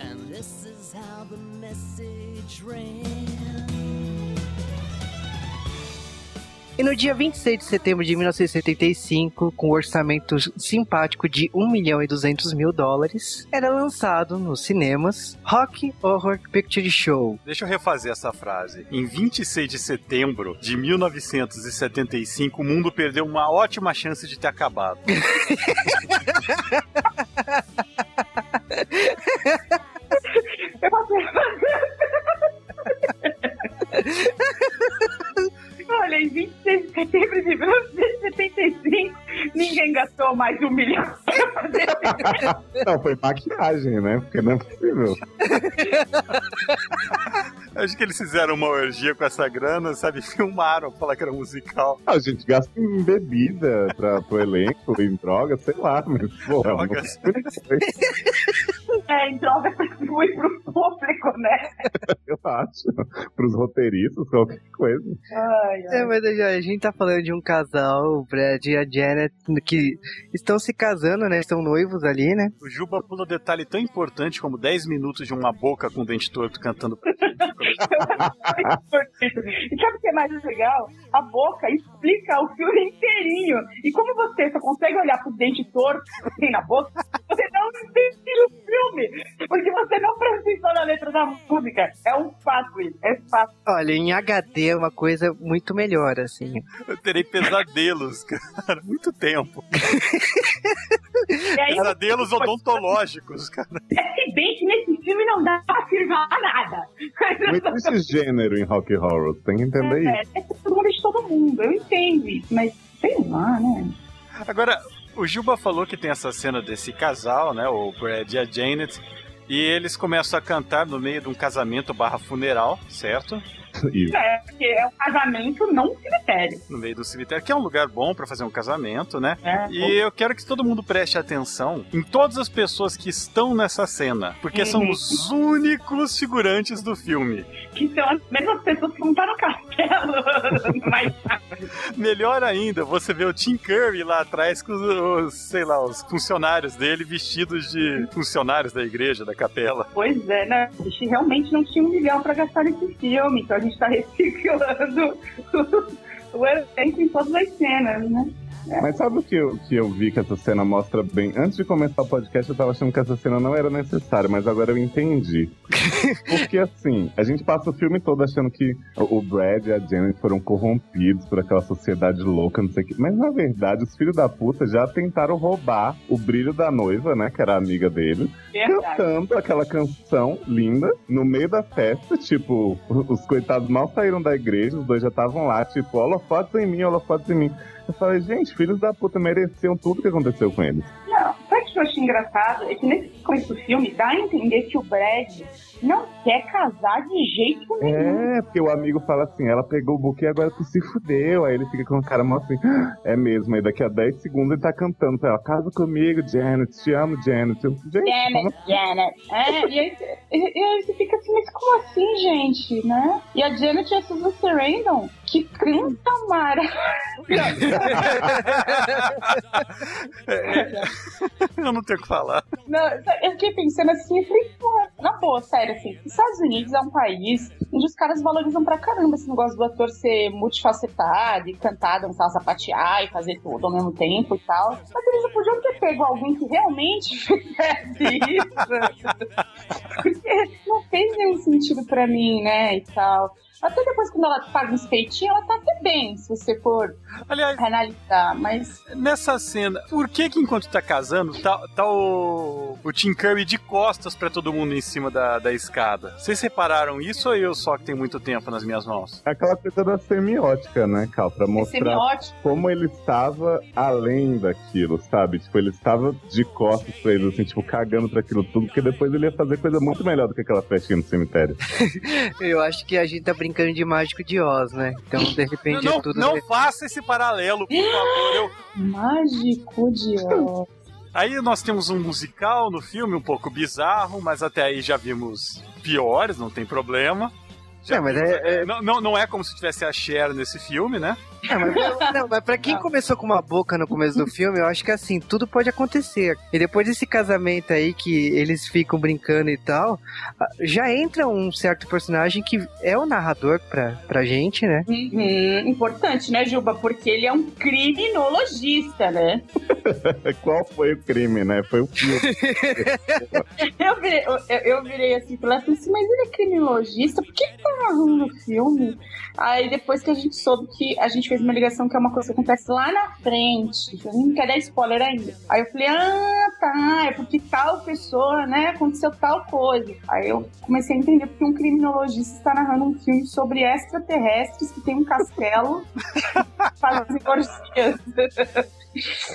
And this is how the message ran. E no dia 26 de setembro de 1975, com um orçamento simpático de 1 milhão e 200 mil dólares, era lançado nos cinemas Rock Horror Picture Show. Deixa eu refazer essa frase. Em 26 de setembro de 1975, o mundo perdeu uma ótima chance de ter acabado. *laughs* Eu *laughs* em 26 de *laughs* setembro de 1975, ninguém gastou mais de um milhão pra *laughs* fazer Não, foi maquiagem, né? Porque não é possível. *laughs* Acho que eles fizeram uma orgia com essa grana, sabe? Filmaram, falar que era musical. A gente gasta em bebida pra, pro elenco, em droga, sei lá, mas, pô, é uma Drogas. É, em droga pra distribuir pro público, né? eu acho. Pros roteiristas, qualquer coisa. Ai, ai. É, mas a gente tá falando de um casal, o Brad e a Janet, que estão se casando, né? Estão noivos ali, né? O Juba pula um detalhe tão importante como 10 minutos de uma boca com o dente torto cantando. *laughs* E sabe o que é mais legal? A boca explica o filme inteirinho. E como você só consegue olhar pro dente torto que tem na boca, você não entende o filme. Porque você não prestou na letra da música. É um fato isso. É fato. Olha, em HD é uma coisa muito melhor, assim. Eu terei pesadelos, *laughs* cara. Muito tempo. Aí, Pesadelos odontológicos, cara. é se bem que nesse filme não dá pra afirmar nada. Muito esse gênero em rock horror, tem que entender É, isso. é todo mundo de todo mundo. Eu entendo isso, mas sei lá, né? Agora, o Juba falou que tem essa cena desse casal, né? O Brad e a Janet. E eles começam a cantar no meio de um casamento barra funeral, certo? *laughs* É, porque é um casamento, não um cemitério. No meio do cemitério, que é um lugar bom pra fazer um casamento, né? É. E eu quero que todo mundo preste atenção em todas as pessoas que estão nessa cena, porque são Uhum. os únicos figurantes do filme. Que são as mesmas pessoas que vão estar no castelo. *laughs* Mas Melhor ainda, você vê o Tim Curry lá atrás com os, sei lá, os funcionários dele vestidos de funcionários da igreja, da capela. Pois é, né? A gente realmente não tinha um milhão pra gastar nesse filme, então a gente tá *laughs* reciclando o elenco em todas as cenas, né? Mas sabe o que eu, que eu vi que essa cena mostra bem? Antes de começar o podcast, eu tava achando que essa cena não era necessária, mas agora eu entendi. *laughs* Porque assim, a gente passa o filme todo achando que o Brad e a Janet foram corrompidos por aquela sociedade louca, não sei o quê. Mas na verdade, os filhos da puta já tentaram roubar o brilho da noiva, né? Que era amiga dele, Verdade. cantando aquela canção linda no meio da festa. Tipo, os coitados mal saíram da igreja, os dois já estavam lá, tipo, holofotes em mim, holofotes em mim. Eu falei, gente, filhos da puta mereciam tudo que aconteceu com eles. Não, sabe o que eu achei engraçado? É que nesse começo do filme dá a entender que o Brad não quer casar de jeito nenhum. É, porque o amigo fala assim, ela pegou o buquê agora tu se fudeu. Aí ele fica com a cara mó assim, "Ah, é mesmo. Aí daqui a 10 segundos ele tá cantando pra ela, casa comigo, Janet, te amo, Janet. Eu, gente, como Janet, Janet. É, e aí, e, aí você fica assim, mas como assim, gente, né? E a Janet é a Susan Sarandon, que canta maravilhosa. *laughs* Eu não tenho o que falar. Não, eu fiquei pensando assim, eu falei, porra, na boa, sério, assim, os Estados Unidos é um país onde os caras valorizam pra caramba esse negócio do ator ser multifacetado e cantar, dançar, sapatear e fazer tudo ao mesmo tempo e tal. Mas eles podiam ter pego alguém que realmente *laughs* fizesse isso. Porque não fez nenhum sentido pra mim, né, e tal. Até depois, quando ela faz uns peitinhos, ela tá até bem, se você for Aliás, analisar, mas nessa cena, por que que enquanto tá casando, tá, tá o, o Tim Curry de costas pra todo mundo em cima da, da escada? Vocês repararam isso ou eu só que tenho muito tempo nas minhas mãos? É aquela coisa da semiótica, né, Cal? Pra é mostrar semiótico. como ele estava além daquilo, sabe? Tipo, ele estava de costas pra eles, assim, tipo, cagando pra aquilo tudo, porque depois ele ia fazer coisa muito melhor do que aquela festinha no cemitério. *laughs* Eu acho que a gente tá brincando de mágico de Oz, né? Então, de repente, não é tudo. não faça esse paralelo, por favor. Eu- Mágico de Oz. Aí nós temos um musical no filme, um pouco bizarro, mas até aí já vimos piores, não tem problema. Já Não, mas é- né? Não, não, não é como se tivesse a Cher nesse filme, né? É, mas, *laughs* não, mas pra quem começou com uma boca no começo do filme, eu acho que assim, tudo pode acontecer. E depois desse casamento aí que eles ficam brincando e tal, ah, já entra um certo personagem que é o narrador pra, pra gente, né? Uhum, importante, né, Juba? Porque ele é um criminologista, né? *laughs* Qual foi o crime, né? Foi o filme. *laughs* Eu virei, eu, eu virei assim, falei assim, mas ele é criminologista, por que ele tá narrando o filme? Aí depois que a gente soube que a gente fez uma ligação que é uma coisa que acontece lá na frente, eu não quer dar spoiler ainda. Aí eu falei, ah, tá, é porque tal pessoa, né, aconteceu tal coisa. Aí eu comecei a entender porque um criminologista está narrando um filme sobre extraterrestres que tem um castelo *laughs* fazem orgias.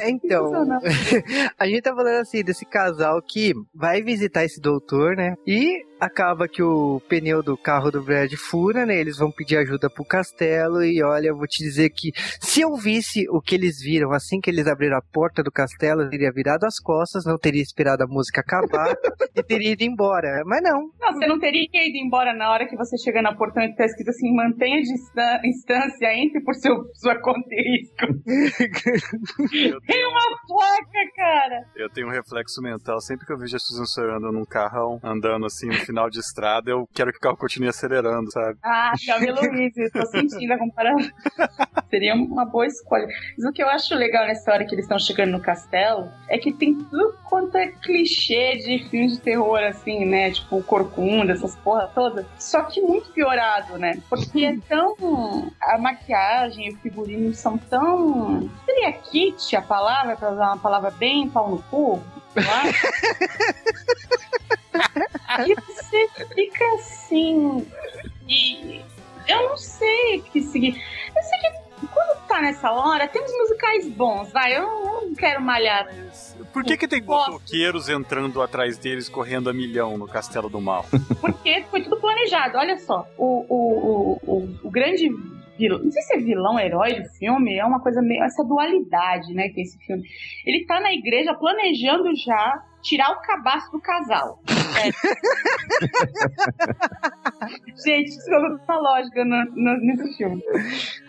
Então, Sensacional. *laughs* a gente tá falando assim desse casal que vai visitar esse doutor, né? E acaba que o pneu do carro do Brad fura, né? Eles vão pedir ajuda pro castelo e olha, eu vou te dizer que se eu visse o que eles viram assim que eles abriram a porta do castelo, eu teria virado as costas, não teria esperado a música acabar e teria ido embora. Mas não. Não, você não teria ido embora na hora que você chega na portão e tá escrito assim, mantenha distan- distância, entre por seu, sua conta e risco. Tem uma placa, cara! eu tenho um reflexo mental. Sempre que eu vejo a Susan Sarandon num carrão, andando assim no final de estrada, eu quero que o carro continue acelerando, sabe? Ah, Camila Luiz, eu tô sentindo a comparação. *laughs* Seria uma boa escolha. Mas o que eu acho legal nessa hora que eles estão chegando no castelo é que tem tudo quanto é clichê de filmes de terror, assim, né? Tipo, Corcunda, essas porra todas. Só que muito piorado, né? Porque é tão. A maquiagem e o figurino são tão. Seria kit a palavra, pra usar uma palavra bem pau no cu? *laughs* E você fica assim. E eu não sei o que seguir. Eu sei que quando tá nessa hora, tem uns musicais bons, vai. Eu não quero malhar. Por que, que tem motoqueiros entrando atrás deles, correndo a milhão no Castelo do Mal? Porque foi tudo planejado. Olha só, o, o, o, o, o grande vilão, não sei se é vilão, herói do filme, é uma coisa meio. essa dualidade, né, que é esse filme. Ele tá na igreja planejando já tirar o cabaço do casal. *laughs* Gente, isso é uma lógica no, no, nesse filme.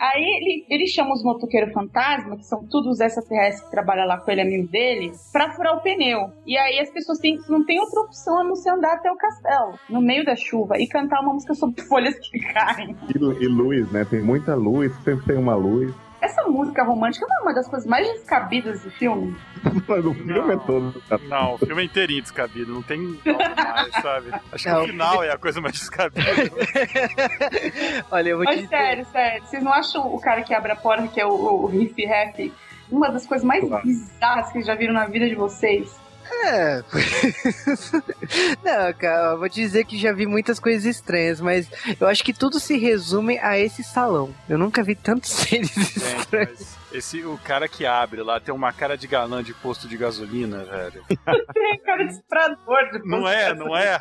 Aí ele, ele chama os motoqueiros fantasma, que são todos os extraterrestres que trabalham lá com ele, amigo dele, pra furar o pneu. E aí as pessoas têm, não tem outra opção a não ser andar até o castelo, no meio da chuva, e cantar uma música sobre folhas que caem. E, e luz, né? Tem muita luz, sempre tem uma luz. Essa música romântica não é uma das coisas mais descabidas do filme. *laughs* Mas o filme Não. é todo. Não, o filme é inteirinho descabido, não tem nada mais, sabe? Acho que Não. o final é a coisa mais descabida. *laughs* Olha, eu vou te Mas dizer. sério, sério, vocês não acham o cara que abre a porta, que é o, o riff rap, uma das coisas mais Claro. bizarras que vocês já viram na vida de vocês? É. *laughs* Não, cara, vou te dizer que já vi muitas coisas estranhas, mas eu acho que tudo se resume a esse salão. Eu nunca vi tantos *laughs* seres Gente, estranhos. mas esse, o cara que abre lá tem uma cara de galã de posto de gasolina, velho. *laughs* Tem cara de estrador. De Não é, não é?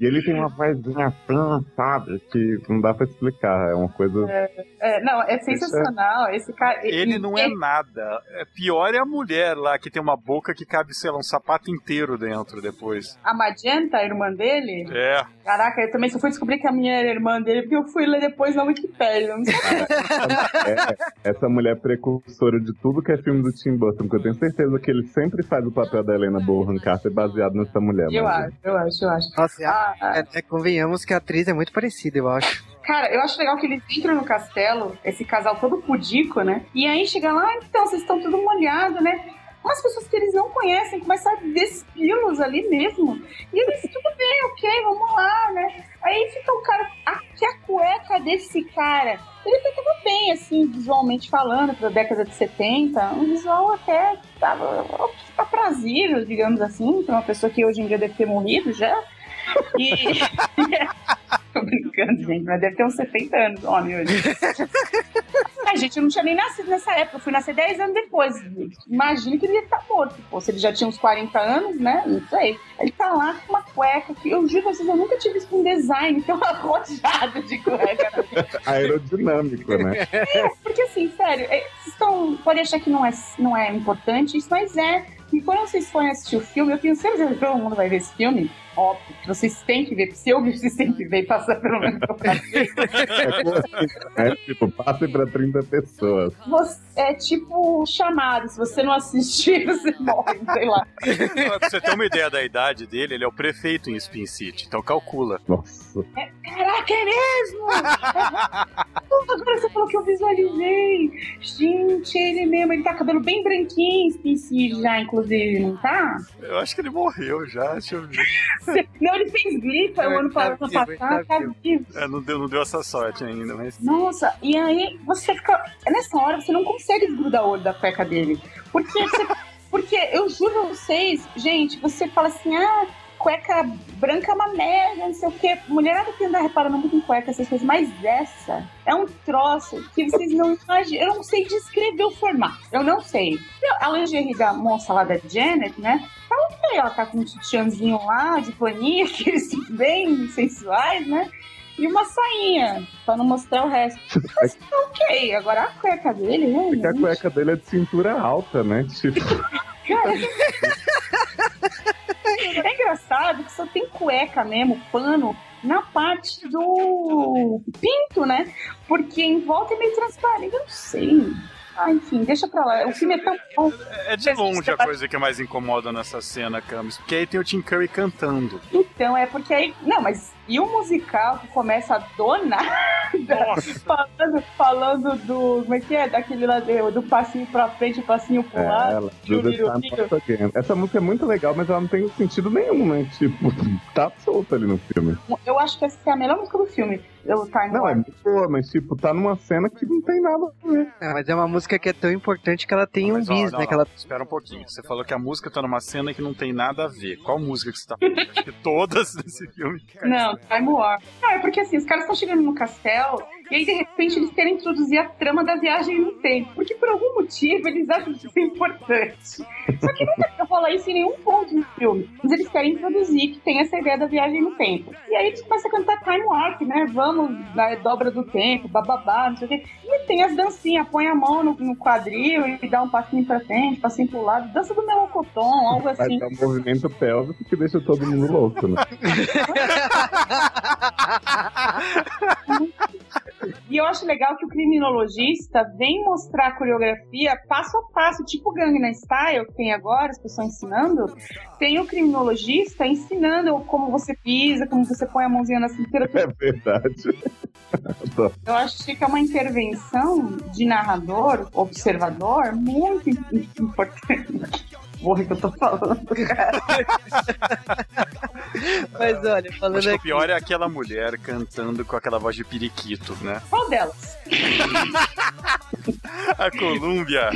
E ele tem uma vozinha fã, sabe? Que não dá pra explicar. É uma coisa. É, não, é sensacional. Esse cara. Ele não é nada. É pior é a mulher lá que tem uma boca que cabe, sei lá, um sapato inteiro dentro depois. A Magenta, a irmã dele? É. Caraca, eu também só fui descobrir que a minha era irmã dele porque eu fui ler depois na Wikipédia. Eu não sabia. *laughs* É, essa mulher precursora de tudo que é filme do Tim Burton, porque eu tenho certeza que ele sempre faz o papel da Helena Bonham Carter baseado nessa mulher. Eu mas- acho, eu acho, eu acho. Nossa, Ah, ah, é, é, convenhamos que a atriz é muito parecida, eu acho. Cara, eu acho legal que eles entram no castelo, esse casal todo pudico, né? E aí chega lá, ah, então, vocês estão tudo molhado, né? Umas pessoas que eles não conhecem começam a despi-los ali mesmo. E eles, tudo bem, ok, vamos lá, né? Aí fica o cara, aqui a cueca desse cara. Ele até tava bem, assim, visualmente falando, pra década de 70. Um visual até tava aprazível, digamos assim, pra uma pessoa que hoje em dia deve ter morrido já. E. *laughs* *laughs* Tô brincando, gente, mas deve ter uns 70 anos, homem, hoje. *laughs* A gente, eu não tinha nem nascido nessa época, eu fui nascer 10 anos depois. Imagina que ele ia estar morto. Pô, se ele já tinha uns 40 anos, né? Não sei. Ele tá lá com uma cueca que eu juro pra vocês, eu nunca tive visto um design tão *laughs* arrojado de cueca. *laughs* Aerodinâmico, né? Porque assim, sério, é, vocês estão. Pode achar que não é, não é importante isso, mas é. E quando vocês forem assistir o filme, eu tenho certeza que todo mundo vai ver esse filme. Óbvio, que vocês têm que ver. Se eu vi, vocês têm que ver e passar pelo menos passei. É como assim, né? Tipo, passe pra 30 pessoas. Você, é tipo chamado, se você não assistir, *laughs* você morre, sei lá. pra você ter uma ideia da idade dele, ele é o prefeito em Spin City, então calcula. Nossa. Caraca, é mesmo? Agora você falou que eu visualizei. Gente, ele mesmo, ele tá com cabelo bem branquinho, Spin City já, inclusive, não tá? Eu acho que ele morreu já, deixa eu ver. Não, ele fez gripe o ano Tá passado, vivo, tá passado, tá vivo. vivo. É, não, deu, não deu essa sorte ainda, mas. Nossa, e aí você fica. Nessa hora você não consegue desgrudar o olho da cueca dele. Porque você. *laughs* porque eu juro a vocês, gente, você fala assim, ah, cueca branca é uma merda, não sei o quê. Mulherada que anda reparando muito em cueca, essas coisas, mas essa é um troço que vocês não imaginam. Eu não sei descrever o formato. Eu não sei. A lingerie da moça lá da Janet, né? Tá ela tá com um sutiãzinho lá de paninho, *laughs* aqueles bem sensuais, né? E uma sainha, pra não mostrar o resto. *laughs* Mas tá ok. Agora a cueca dele, né? Porque a cueca dele é de cintura alta, né? Tipo, Cara, *laughs* é engraçado que só tem cueca mesmo, pano, na parte do pinto, né? Porque em volta é meio transparente, eu não sei. Ah, enfim, deixa pra lá. O filme é tão bom. É de longe a coisa que mais incomoda nessa cena, Camis. Porque aí tem o Tim Curry cantando. Então, é porque aí. Não, mas e o musical que começa a dona *laughs* falando, falando do. Como é que é? Daquele lá do, do passinho pra frente, passinho pro é, lado. ela, do. Essa música é muito legal, mas ela não tem sentido nenhum, né? Tipo, *laughs* tá solta ali no filme. Eu acho que essa é a melhor música do filme. Não, é boa, mas tipo, tá numa cena que não tem nada a ver. É, mas é uma música que é tão importante que ela tem um bis, não, né? Que ela... Espera um pouquinho. Você falou que a música tá numa cena que não tem nada a ver. Qual música que você tá falando? Acho que todas *laughs* desse filme. Não, Time Warp. Não, é porque assim, os caras estão chegando no castelo e aí de repente eles querem introduzir a trama da viagem no tempo. Porque por algum motivo eles acham que isso é importante. Só que não rola isso em nenhum ponto no filme. Mas eles querem introduzir que tem essa ideia da viagem no tempo. E aí eles começam a cantar Time Warp, né? Vamos na dobra do tempo, bababá, não sei o quê. E tem as dancinhas, põe a mão no, no quadril e dá um passinho pra frente, passinho pro lado. Dança do melocotão, algo assim. é um movimento pélvico que deixa todo mundo louco, né? *laughs* E eu acho legal que o criminologista vem mostrar a coreografia passo a passo, tipo Gangnam Style, que tem agora, as pessoas ensinando. Tem o criminologista ensinando como você pisa, como você põe a mãozinha na cintura. É verdade. Eu acho que é uma intervenção de narrador, observador, muito im- importante. Porra, que eu tô falando, cara. *laughs* Mas olha, falando Acho que o aqui... pior é aquela mulher cantando com aquela voz de periquito, né? Qual delas? A Colômbia.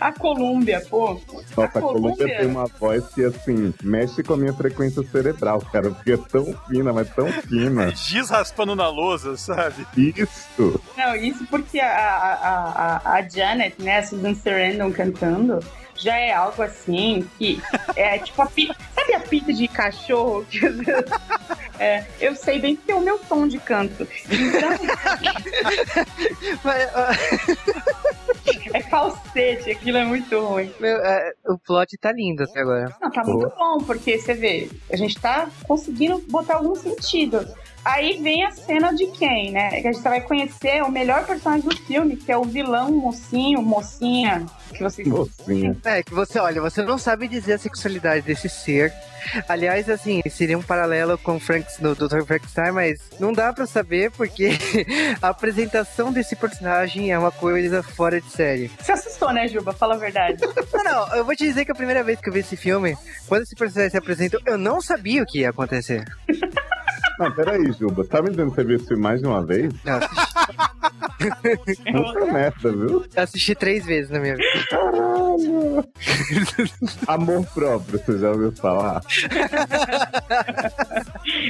A Colômbia, pô. Nossa, a Colômbia- tem uma voz que, assim, mexe com a minha frequência cerebral, cara. Porque é tão fina, mas tão fina. *laughs* Giz raspando na lousa, sabe? Isso! Não, isso porque a, a, a, a Janet, né, a Susan Sarandon cantando, já é algo assim que é tipo a pita. Sabe a pita de cachorro? *laughs* É, eu sei bem que é o meu tom de canto. Então, é falsete, aquilo é muito ruim. meu, é, o plot tá lindo até agora. Não, tá muito bom, porque você vê, a gente tá conseguindo botar algum sentido. Aí vem a cena de quem, né? Que a gente vai conhecer o melhor personagem do filme, que é o vilão, mocinho, mocinha, que vocês Mocinha. É, que você, olha, você não sabe dizer a sexualidade desse ser. Aliás, assim, seria um paralelo com o Frank, no Dr. Frankenstein, mas não dá pra saber porque *laughs* a apresentação desse personagem é uma coisa fora de série. Se assustou, né, Juba? Fala a verdade. *laughs* Não, não, eu vou te dizer que a primeira vez que eu vi esse filme, quando esse personagem se apresentou, eu não sabia o que ia acontecer. *laughs* Não, peraí, Juba. Tá me dizendo que você viu esse filme mais de uma vez? Não, eu assisti, *laughs* Puta merda, viu? eu assisti três vezes na minha vida. Caralho! Amor próprio, você já ouviu falar?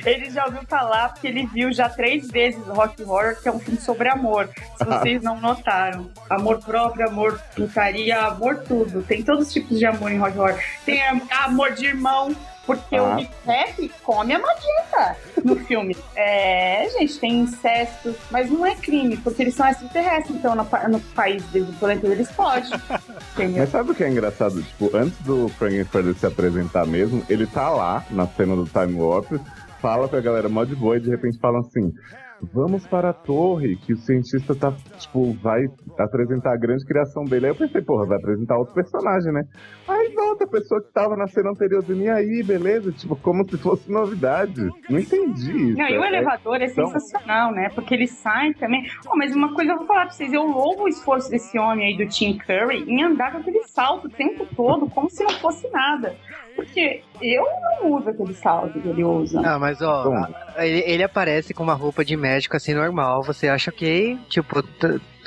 Ele já ouviu falar porque ele viu já três vezes o Rock Horror, que é um filme sobre amor. Se vocês não notaram. Amor próprio, amor putaria, amor tudo. Tem todos os tipos de amor em Rock Horror. Tem am- amor de irmão, porque Ah. o Rick Rack come a Magenta no filme. É, gente, tem incesto, mas não é crime, porque eles são extraterrestres, então no, no país do planeta deles pode. *laughs* Entendeu? Mas sabe o que é engraçado? Tipo, antes do Frankenfurter se apresentar mesmo, ele tá lá na cena do Time Warp, fala pra galera mó de boa e de repente falam assim. Vamos para a torre, que o cientista tá, tipo, vai apresentar a grande criação dele. Aí eu pensei, porra, vai apresentar outro personagem, né? Aí volta a pessoa que tava na cena anterior de mim aí, beleza? Tipo, como se fosse novidade. Não entendi isso. Não, e o É- elevador é então- sensacional, né? Porque ele sai também. Oh, mas uma coisa eu vou falar pra vocês: eu louvo o esforço desse homem aí do Tim Curry em andar com aquele salto o tempo todo, como se não fosse nada. Porque eu não uso aquele salto que ele usa. Ah, mas ó, Bom. ele, ele aparece com uma roupa de médico assim normal. Você acha ok? Tipo,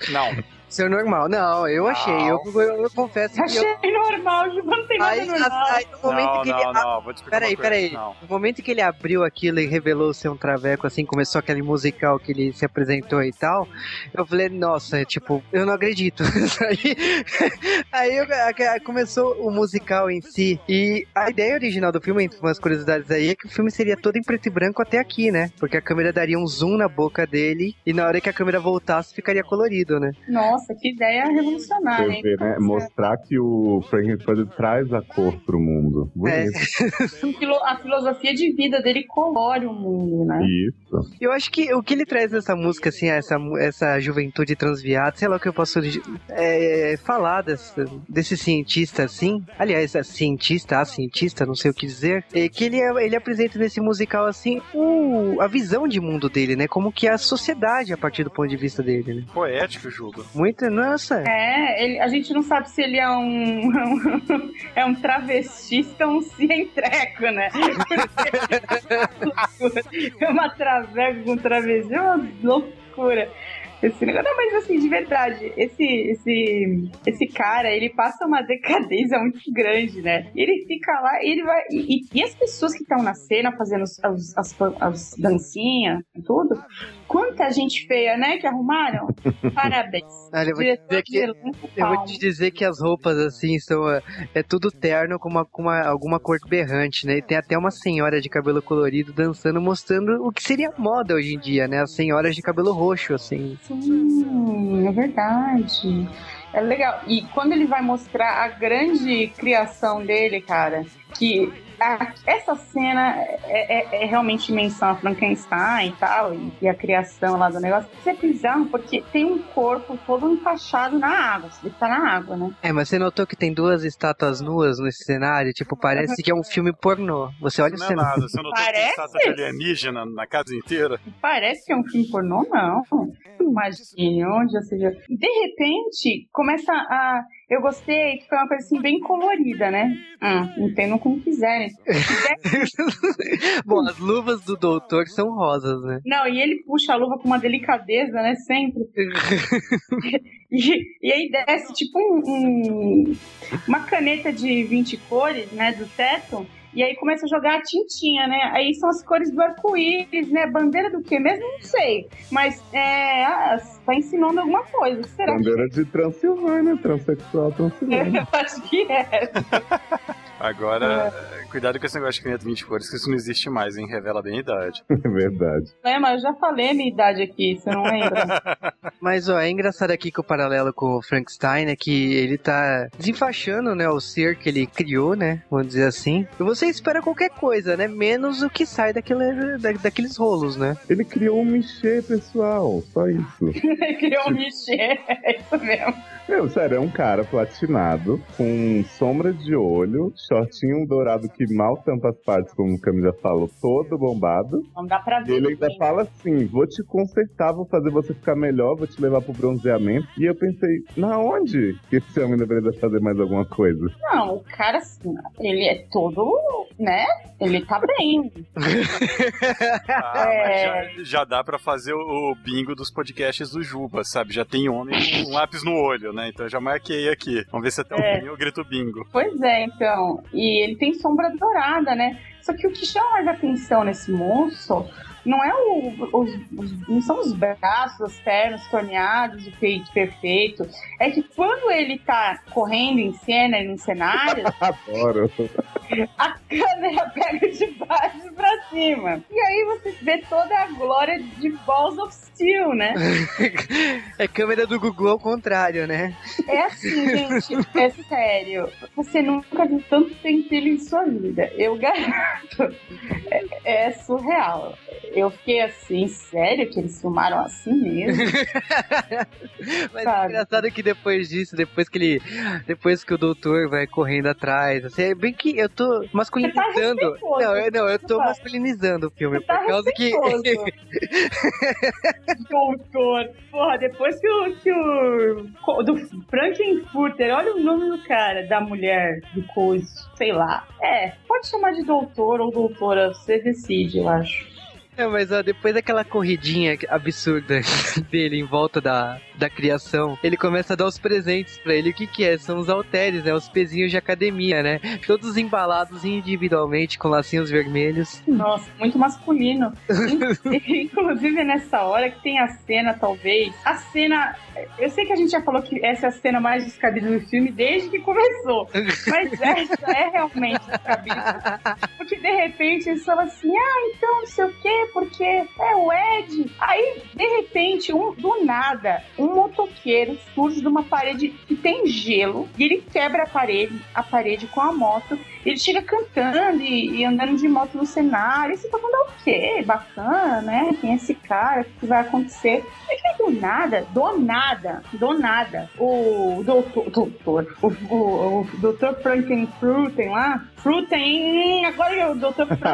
Não, ser normal. Não, eu achei. Eu, eu, eu confesso que eu. Achei normal, tipo, não tem nada Aí, normal. aí, no momento não, que ele. não, não, vou te Peraí, peraí. Não. No momento que ele abriu aquilo e revelou ser um traveco, assim, começou aquele musical que ele se apresentou e tal, eu falei, nossa, tipo, eu não acredito. *laughs* aí aí eu- começou o musical em si. E a ideia original do filme, entre umas curiosidades aí, é que o filme seria todo em preto e branco até aqui, né? Porque a câmera daria um zoom na boca dele e na hora que a câmera voltasse ficaria colorido, né? Nossa, que ideia revolucionária, Você hein? vê, né? Mostrar que o Frankenfurter traz a cor pro mundo. Bonito. Filo- A filosofia de vida dele colore o mundo, né? Isso. Eu acho que o que ele traz nessa música, assim, essa, essa juventude transviada, sei lá o que eu posso é, falar desse, desse cientista, assim. Aliás, é cientista, a cientista, não sei o que dizer. É que ele, é- ele apresenta nesse musical, assim, o, a visão de mundo dele, né? Como que é a sociedade a partir do ponto de vista dele, né? Poético, Juba. Muito, nossa. É, ele- a gente não sabe se ele é um *laughs* é um travestista ou um cientreco, né? *laughs* é uma traveca com travesti, é uma loucura. Esse negócio, não, mas assim, de verdade, esse, esse, esse cara, ele passa uma decadência muito grande, né? Ele fica lá, ele vai. E, e- as pessoas que estão na cena fazendo os- as, as, as dancinhas tudo, quanta gente feia, né, que arrumaram? *laughs* Parabéns. Olha, eu vou te dizer que Eu vou te dizer que as roupas, assim, são. é, É tudo terno com, uma, com uma, alguma cor berrante, né? E tem até uma senhora de cabelo colorido dançando, mostrando o que seria moda hoje em dia, né? As senhoras de cabelo roxo, assim. Sim, é verdade. É legal. E quando ele vai mostrar a grande criação dele, cara, que a- essa cena é, é- é realmente menção a Frankenstein e tal, e, e a criação lá do negócio. Isso é bizarro, porque tem um corpo todo encaixado na água. Ele tá na água, né? É, mas você notou que tem duas estátuas nuas nesse cenário? Tipo, parece que é um filme pornô. Você olha o Não é cenário. nada, você não tem Parece? estátua de alienígena na casa inteira? Parece que é um filme pornô, não. Imagine onde já seja. De repente, começa a. Eu gostei que foi uma coisa assim bem colorida, né? Hum, entendam como quiserem. *laughs* Bom, as luvas do doutor são rosas, né? Não, e ele puxa a luva com uma delicadeza, né? Sempre. *laughs* E, e aí desce tipo um, um- uma caneta de 20 cores, né? Do teto. E aí começa a jogar a tintinha, né? Aí são as cores do arco-íris, né? Bandeira do quê mesmo? Não sei. Mas é, tá ensinando alguma coisa. Que será que Bandeira de Transilvânia, transexual Transilvânia. *laughs* Eu acho que é. *laughs* Agora, cuidado com esse negócio de caneta 20 cores, que isso não existe mais, hein? Revela bem a idade. *laughs* É verdade. É, mas eu já falei a minha idade aqui, você não lembra? *laughs* Mas, ó, é engraçado aqui que o paralelo com o Frankenstein é que ele tá desenfaixando, né, o ser que ele criou, né, vamos dizer assim. E você espera qualquer coisa, né, menos o que sai daquele, da- daqueles rolos, né. Ele criou um Michê, pessoal. Só isso. *laughs* Criou um Michê, é isso mesmo. Meu, sério, é um cara platinado, com sombra de olho, shortinho dourado que mal tampa as partes, como o Camila falou, todo bombado. Não dá pra E ver. ele ainda sim. fala assim: vou te consertar, vou fazer você ficar melhor, vou te levar pro bronzeamento. E eu pensei, na onde que esse homem deveria fazer mais alguma coisa? Não, o cara, assim, ele é todo, né? Ele tá bem. *laughs* Ah, É. já, já dá pra fazer o, bingo dos podcasts do Juba, sabe? Já tem homem com um lápis no olho, né? Então eu já marquei aqui. Vamos ver se até o É. fim eu grito bingo. Pois é, então. E ele tem sombra dourada, né? Só que o que chama mais atenção nesse moço não é o, os, os- não são os braços, as pernas torneados, o peito perfeito. É que quando ele tá correndo em cena, em um cenário, *laughs* Adoro. a câmera pega de baixo pra cima. E aí você vê toda a glória de Balls of Steel, né? É câmera do Google ao contrário, né? É assim, gente, é sério. Você nunca viu tanto pentelho em sua vida. Eu garanto. É, é surreal. Eu fiquei assim, sério que eles filmaram assim mesmo? *laughs* Mas Sabe. é engraçado que depois disso, depois que ele. Depois que o doutor vai correndo atrás, assim, é bem que eu tô masculinizando. respeitoso. Não, eu, não, eu tô Tá. masculinizando o filme, tá por causa que. *laughs* Doutor. Porra, depois que o. Que o do Frankenfurter, olha o nome do cara, da mulher, do coisa, sei lá. É, pode chamar de doutor ou doutora, você decide, eu acho. É, mas ó, depois daquela corridinha absurda *laughs* dele em volta da, da criação, ele começa a dar os presentes pra ele. O que que é? São os halteres, né? Os pezinhos de academia, né? Todos embalados individualmente com lacinhos vermelhos. Nossa, muito masculino. *laughs* In- *laughs* Inclusive nessa hora que tem a cena, talvez. A cena. Eu sei que a gente já falou que essa é a cena mais descabida do filme desde que começou. Mas essa é realmente descabida. Porque de repente eles falam assim: ah, então não sei o quê, porque é o Ed. Aí, de repente, um, do nada, um motoqueiro surge de uma parede que tem gelo e ele quebra a parede, a parede com a moto. Ele chega cantando e, e andando de moto no cenário. E você tá falando, "Ah, o quê? Bacana, né? Quem é esse cara? O que vai acontecer? E aí, do nada, do nada, do nada, o doutor, doutor o, o, o doutor Frankenfruten lá, Fruten, agora que o doutor *laughs* Franken,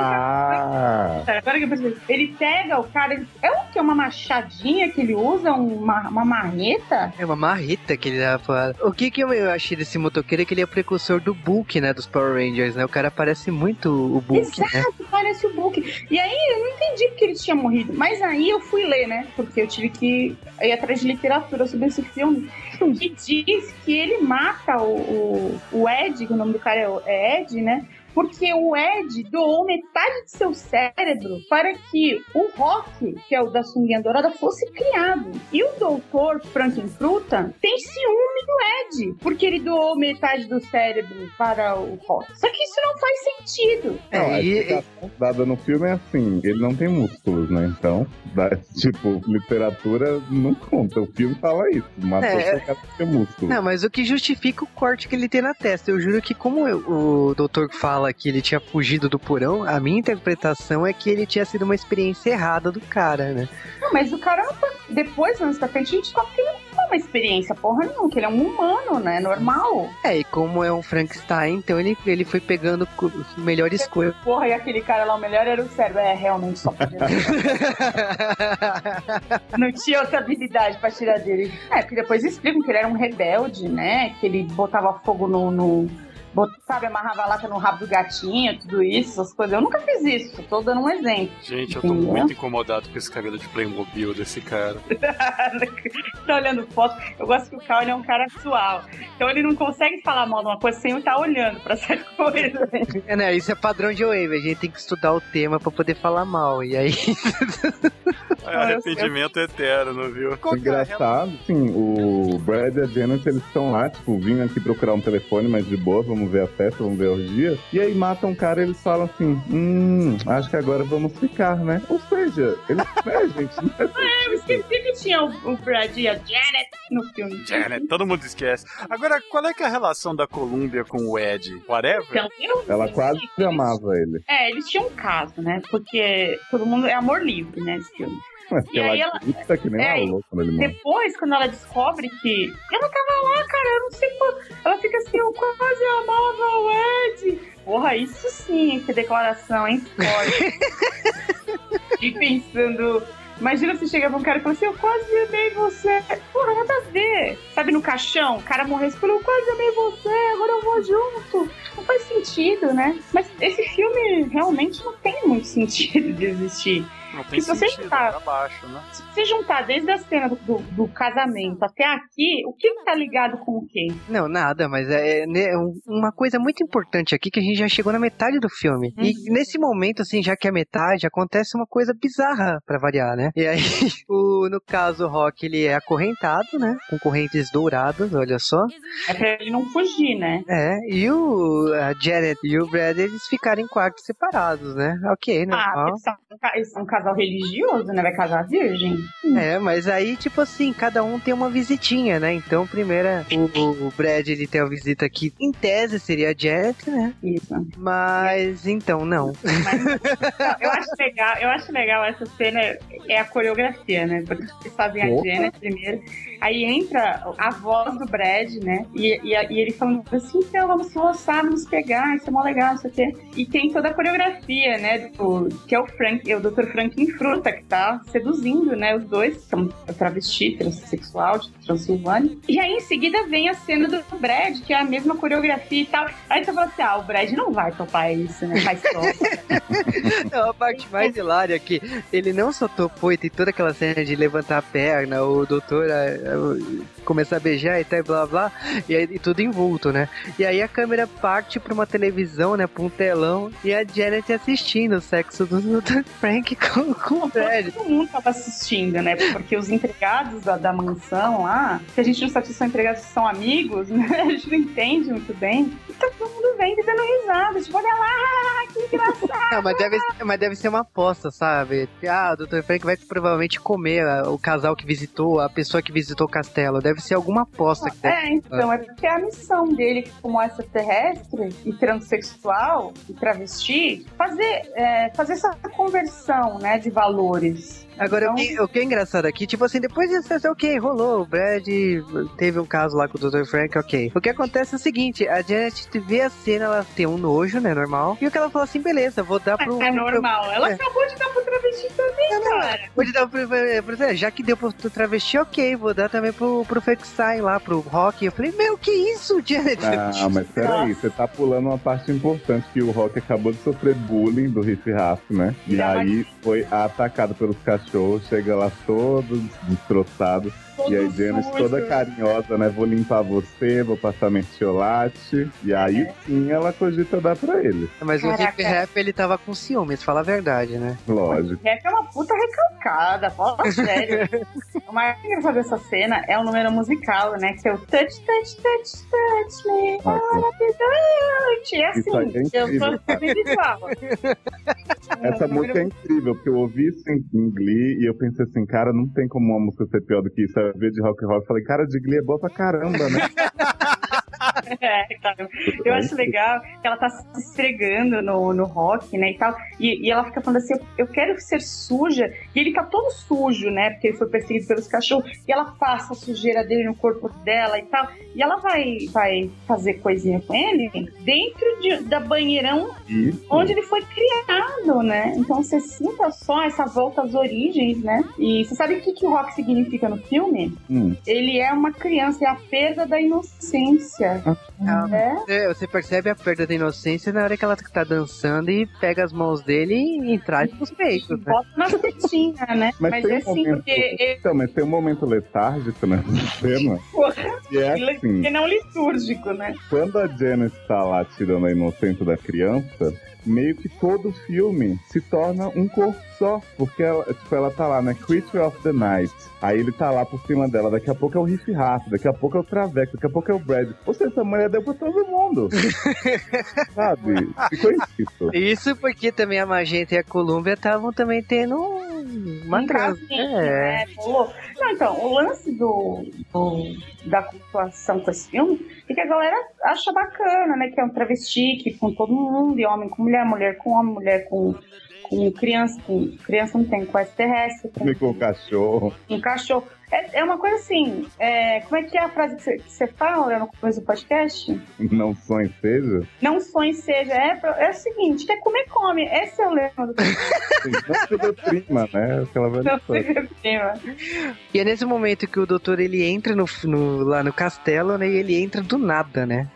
Agora que eu percebi, ele pega o cara, ele- é o que? Uma machadinha que ele usa? Uma, uma marreta? É uma marreta que ele dava pra... O que que eu achei desse motoqueiro é que ele é o precursor do Book, né? Dos Power Rangers, né? O cara parece muito o Book, né? Exato, parece o Book. E aí eu não entendi porque ele tinha morrido. Mas aí eu fui ler, né? Porque eu tive que ir atrás de literatura sobre esse filme. Que diz que ele mata o, o, o Ed, que o nome do cara é é Ed, né? Porque o Ed doou metade de seu cérebro para que o Rock, que é o da sunguinha dourada, fosse criado. E o doutor Frankenfruta tem ciúme do Ed, porque ele doou metade do cérebro para o Rock. Só que isso não faz sentido. não, a É, e, explicação dada no filme é assim, ele não tem músculos, né? Então, dá- *laughs* tipo, literatura não conta. O filme fala isso, matou É. é. cara ter músculo. Não, mas o que justifica o corte que ele tem na testa. Eu juro que, como eu- o doutor fala que ele tinha fugido do porão, a minha interpretação é que ele tinha sido uma experiência errada do cara, né? Não, mas o cara. Depois, mais pra frente, a gente descobre que ele não foi uma experiência porra nenhuma, que ele é um humano, né? Normal. É, e como é um Frankenstein, então ele, ele foi pegando melhores coisas. Porra, e aquele cara lá, o melhor era o cérebro. É, realmente só podia. *laughs* não tinha outra habilidade pra tirar dele. É, porque depois explicam que ele era um rebelde, né? Que ele botava fogo no. no sabe, amarrava a lata no rabo do gatinho, tudo isso, essas coisas. Eu nunca fiz isso, tô dando um exemplo. Gente, eu tô Entendeu? muito incomodado com esse cabelo de Playmobil desse cara. *laughs* tá olhando foto. Eu gosto que o Cal ele é um cara atual. Então ele não consegue falar mal de uma coisa sem eu estar olhando pra essa *laughs* coisa. É, né? Isso é padrão de Wave. A gente tem que estudar o tema pra poder falar mal. E aí. *laughs* É arrependimento eterno, viu? O engraçado, sim, o Brad e a Janet, eles estão lá, tipo, vim aqui procurar um telefone, mas de boa, vamos ver a festa, vamos ver a orgia. E aí matam um cara e eles falam assim, hum, acho que agora vamos ficar, né? Ou seja, eles, *laughs* né, gente, não é Eu esqueci que tinha o, o Brad e a Janet no filme. Janet, todo mundo esquece. Agora, qual é que é a relação da Columbia com o Ed? Whatever? Então, eu Ela quase amava ele. É, eles tinham um caso, né? Porque todo mundo é amor livre, né? Esse filme. E ela aí ela- grita que nem É, uma louca. Depois, quando ela descobre que ela tava lá, cara, eu não sei quando. Ela fica assim, eu quase amava o Ed. Porra, isso sim, que declaração, hein? *laughs* E pensando. Imagina se chega pra um cara e fala assim, eu quase amei você. Porra, nada a ver. Sabe, no caixão, o cara morreu e falou, eu quase amei você, agora eu vou junto. Não faz sentido, né? Mas esse filme realmente não tem muito sentido de existir. Não tem Se você sentido, é abaixo, né? Se você juntar desde a cena do, do, do casamento até aqui, o que tá ligado com o quê? Não, nada, mas é, né, uma coisa muito importante aqui que a gente já chegou na metade do filme. E nesse momento, assim, já que é metade, acontece uma coisa bizarra pra variar, né? E aí, *laughs* o, no caso, o Rock, ele é acorrentado, né? Com correntes douradas, olha só. É pra ele não fugir, né? É, e o, a Janet e o Brad, eles ficaram em quartos separados, né? Ok, Ah, normal. eles são, um eles são um casal religioso, né? Vai casar virgem. É, mas aí, tipo assim, cada um tem uma visitinha, né? Então, primeiro, o, o Brad, ele tem a visita aqui, em tese, seria a Janet, né? Isso. Mas, então, não. Não, eu acho legal, eu acho legal essa cena, é a coreografia, né? Porque eles fazem a Opa. Janet primeiro, aí entra a voz do Brad, né? E, e, e ele falando assim, então vamos roçar, vamos pegar, isso é mó legal, isso aqui. E tem toda a coreografia, né? Do, que é o Frank, é o Dr. Franklin Fruta, que tá seduzindo, né? Os dois, são travesti, transexual, de Transilvânia. E aí em seguida vem a cena do Brad, que é a mesma coreografia e tal. Aí você fala assim, ah, o Brad não vai topar isso, né? Faz. Não, *laughs* a parte mais hilária é que ele não só topou e tem toda aquela cena de levantar a perna, o doutor começar a beijar e tal, blá blá, e, aí, e tudo envolto, né? E aí a câmera parte pra uma televisão, né, pra um telão, e a Janet assistindo o sexo do, do Frank com, com o Brad. Todo mundo tava assistindo, né? Porque os empregados da, da mansão lá, que a gente não sabe se são empregados se são amigos, *laughs* né? A gente não entende muito bem. E tá todo mundo vendo e dando risada. Tipo, olha lá, que engraçado. Não, mas deve, mas deve ser uma aposta, sabe? Ah, o Dr. Frank vai provavelmente comer ah, o casal que visitou, a pessoa que visitou o castelo. Deve ser alguma aposta que deve É, então, é porque a missão dele como extraterrestre e transexual e travesti, fazer, é, fazer essa conversão, né, de valores. Agora, Então- o, que, é engraçado aqui, tipo assim, depois disso, você, ok, rolou, o Brad teve um caso lá com o Dr. Frank, ok. O que acontece é o seguinte, a Janet vê a cena, ela tem um nojo, né, normal, e o que ela fala assim, beleza, vou dar pro... É normal. Ela É. acabou de dar pro travesti também, cara. Vou dar pro, pro- já que deu pro travesti, ok, vou dar também pro, pro Frankenstein lá, pro Rock. Eu falei, meu, que isso, Janet? Ah, mas peraí, você tá pulando uma parte importante que o Rock acabou de sofrer bullying do Riff Raff, né? E aí foi atacado pelos cachorros, chega lá todo destroçado. E aí, Janice toda carinhosa, né? Vou limpar você, vou passar mertiolate. E aí sim ela cogita dar pra ele. Mas o Caraca. Hip Rap, ele tava com ciúmes, fala a verdade, né? Lógico. Rap é uma puta recalcada, fala sério. *laughs* o mais engraçado dessa cena é o número musical, né? Que é o touch, touch, touch, touch me, Ah, touch. É assim, é eu sou visual. Essa música é incrível, porque eu ouvi isso em, em Glee e eu pensei assim, cara, não tem como uma música ser pior do que isso. Eu vi de rock and roll e falei, cara, de Glee é boa pra caramba, né? *laughs* *laughs* É. Eu acho legal que ela tá se esfregando no, no rock, né, e tal. E, e ela fica falando assim, eu, eu quero ser suja. E ele tá todo sujo, né, porque ele foi perseguido pelos cachorros. E ela passa a sujeira dele no corpo dela e tal. E ela vai, vai fazer coisinha com ele dentro de- da banheirão Isso. onde ele foi criado, né? Então você sinta só essa volta às origens, né? E você sabe o que, que o rock significa no filme? Hum. Ele é uma criança, é a perda da inocência. Ah, né? É, Você percebe a perda da inocência na hora que ela tá dançando e pega as mãos dele e entrar nos peitos, né? Bota na tetinha, né? Mas, Mas, tem é um assim, momento. porque Então, mas tem um momento letárgico nessa *laughs* cena. E é assim, ele não litúrgico, né? quando a Janice tá lá tirando a inocência da criança, meio que todo filme se torna um corpo só. Porque ela, tipo, ela tá lá, né? Creature of the Night. Aí ele tá lá por cima dela. Daqui a pouco é o Riff Raff, daqui a pouco é o Traveco, daqui a pouco é o Brad. Ou seja, essa mulher deu pra todo mundo. *laughs* Sabe? Ficou isso. Isso porque também a Magenta e a Columbia estavam também tendo um- uma Um transa. casinho, É. né? Pô, Não, então, o lance do, do- da cultuação com esse filme é que a galera acha bacana, né? Que é um travesti, que com todo mundo, e homem com mulher, mulher com homem, mulher com, com criança, com criança não tem, com extraterrestre, com o cachorro. um cachorro. É, é uma coisa assim, é, como é que é a frase que você, fala no começo do podcast? *laughs* Não sonho seja. Não sonhe seja, é, é o seguinte, quer comer, come. Esse é o lema do *laughs* não seja prima, né? Aquela velha Não prima. E é nesse momento que o doutor ele entra no, no- lá no castelo, né? E ele entra do nada, né?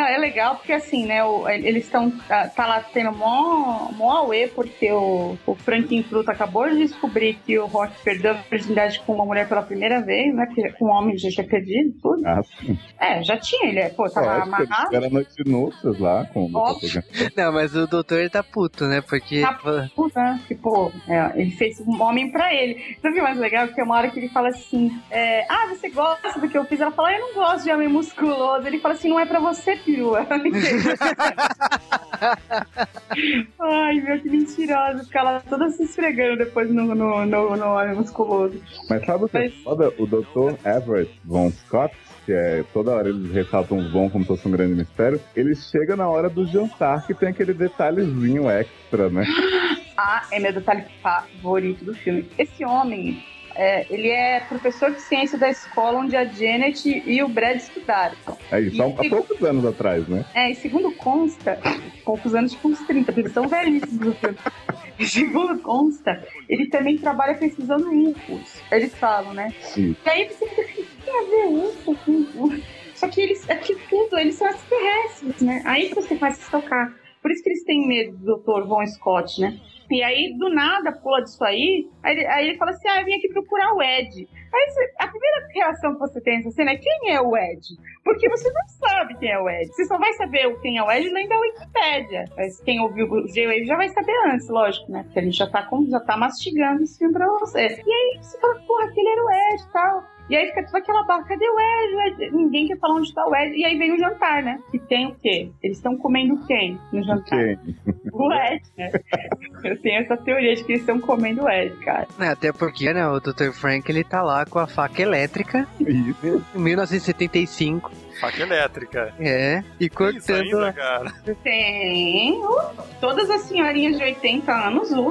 Não, é legal porque assim, né, o- eles estão, tá, tá lá tendo mó, mó auê porque o, o Franklin Fruta acabou de descobrir que o Rock perdeu a virgindade com uma mulher pela primeira vez, né, que com um homem já tinha perdido tudo. Ah, sim. É, já tinha, ele, pô, tava Lógico, amarrado. Era noite de núpcias lá com o. Não, mas o doutor ele tá puto, né? Porque. Tá puta, né? Que, pô, é, ele fez um homem pra ele. Sabe o que é mais legal? Que tem uma hora que ele fala assim: é, Ah, você gosta do que eu fiz? Ela fala: "Ah, Eu não gosto de homem musculoso. Ele fala assim: Não é pra você, perua. *laughs* Ai, meu, que mentirosa. Ficar lá toda se esfregando depois no, no, no, no óleo musculoso. Mas sabe o que é Mas- foda? O Dr. Everett Von Scott, que é toda hora eles ressaltam os Von como se fosse um grande mistério, ele chega na hora do jantar que tem aquele detalhezinho extra, né? *gasps* Ah, é meu detalhe favorito do filme. Esse homem, é, ele é professor de ciência da escola onde a Janet e o Brad estudaram. É isso, há, há poucos anos atrás, né? É, e segundo consta, *coughs* poucos anos, tipo uns 30, porque eles são velhíssimos. E segundo consta, ele também trabalha pesquisando UFOs. Eles falam, né? Isso. E aí você fica assim, o que tem a ver UFO com? Só que eles, é que tudo, eles são extraterrestres, né? Aí você começa a se tocar. Por isso que eles têm medo do Dr. Von Scott, né? E aí, do nada, pula disso aí, aí ele, aí ele fala assim, ah, eu vim aqui procurar o Ed. Aí você- a primeira reação que você tem nessa cena é quem é o Ed? Porque você não sabe quem é o Ed. Você só vai saber quem é o Ed lendo da Wikipédia. Mas quem ouviu o J-Wave já vai saber antes, lógico, né? Porque a gente já tá, já tá mastigando esse filme pra você. E aí você fala, porra, aquele era o Ed e tal. E aí fica toda aquela barra, cadê o Ed? O Ed? Ninguém quer falar onde tá o Ed. E aí vem o jantar, né? E tem o quê? Eles estão comendo quem no jantar? Quem? *laughs* O Ed, né? Eu tenho essa teoria de que eles estão comendo o Ed, cara. É, Até porque, né, o Dr. Frank, ele tá lá com a faca elétrica Isso. em 1975. Faca elétrica. É, e Isso cortando ainda, a... cara. Tem. uh, Todas as senhorinhas de 80 anos usam. *laughs*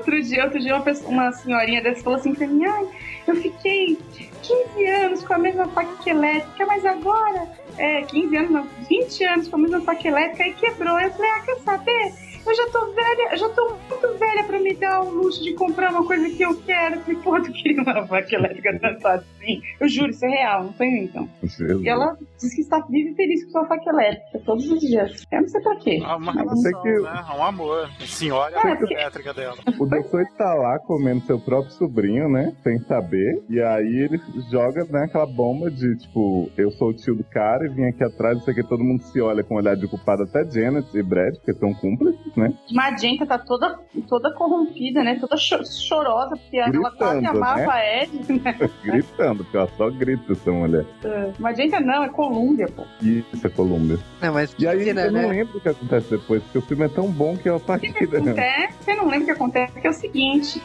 outro dia, outro dia uma, pessoa- uma senhorinha dessa falou assim pra mim, ai, eu fiquei 15 anos com a mesma faca elétrica, mas agora, é, 15 anos não, 20 anos com a mesma faca elétrica e quebrou. Eu falei, ah, quer saber? Eu já tô velha, eu já tô muito velha pra me dar o luxo de comprar uma coisa que eu quero. Eu falei, pô, tu queria uma faca elétrica tanto assim? Eu juro, isso é real, não foi então. Jesus. E ela diz que está viva e feliz com sua faca elétrica todos os dias. Eu não sei pra quê. Ah, Uma relação, que- né? Um amor. Senhora É, a porque- elétrica dela. O doutor tá lá comendo seu próprio sobrinho, né? Sem saber. E aí ele joga né, aquela bomba de tipo, eu sou o tio do cara e vim aqui atrás, não sei o que, todo mundo se olha com um olhar de culpado, até Janet e Brad, porque são cúmplices, né? Magenta tá toda, toda corrompida, né? Toda cho- chorosa, porque ela quase Gritando, amava a Ed. Né? *laughs* Gritando, porque ela só grita essa mulher. Magenta não, é Colômbia, pô. E isso é Colômbia. Não, mas E aí cena, eu não né? lembro o que acontece depois, porque o filme é tão bom que apaguei. que acontece? Você não lembra o que acontece? Que é o seguinte.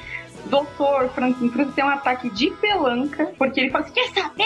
Doutor Franklin Cruz tem um ataque de pelanca, porque ele fala assim: quer saber?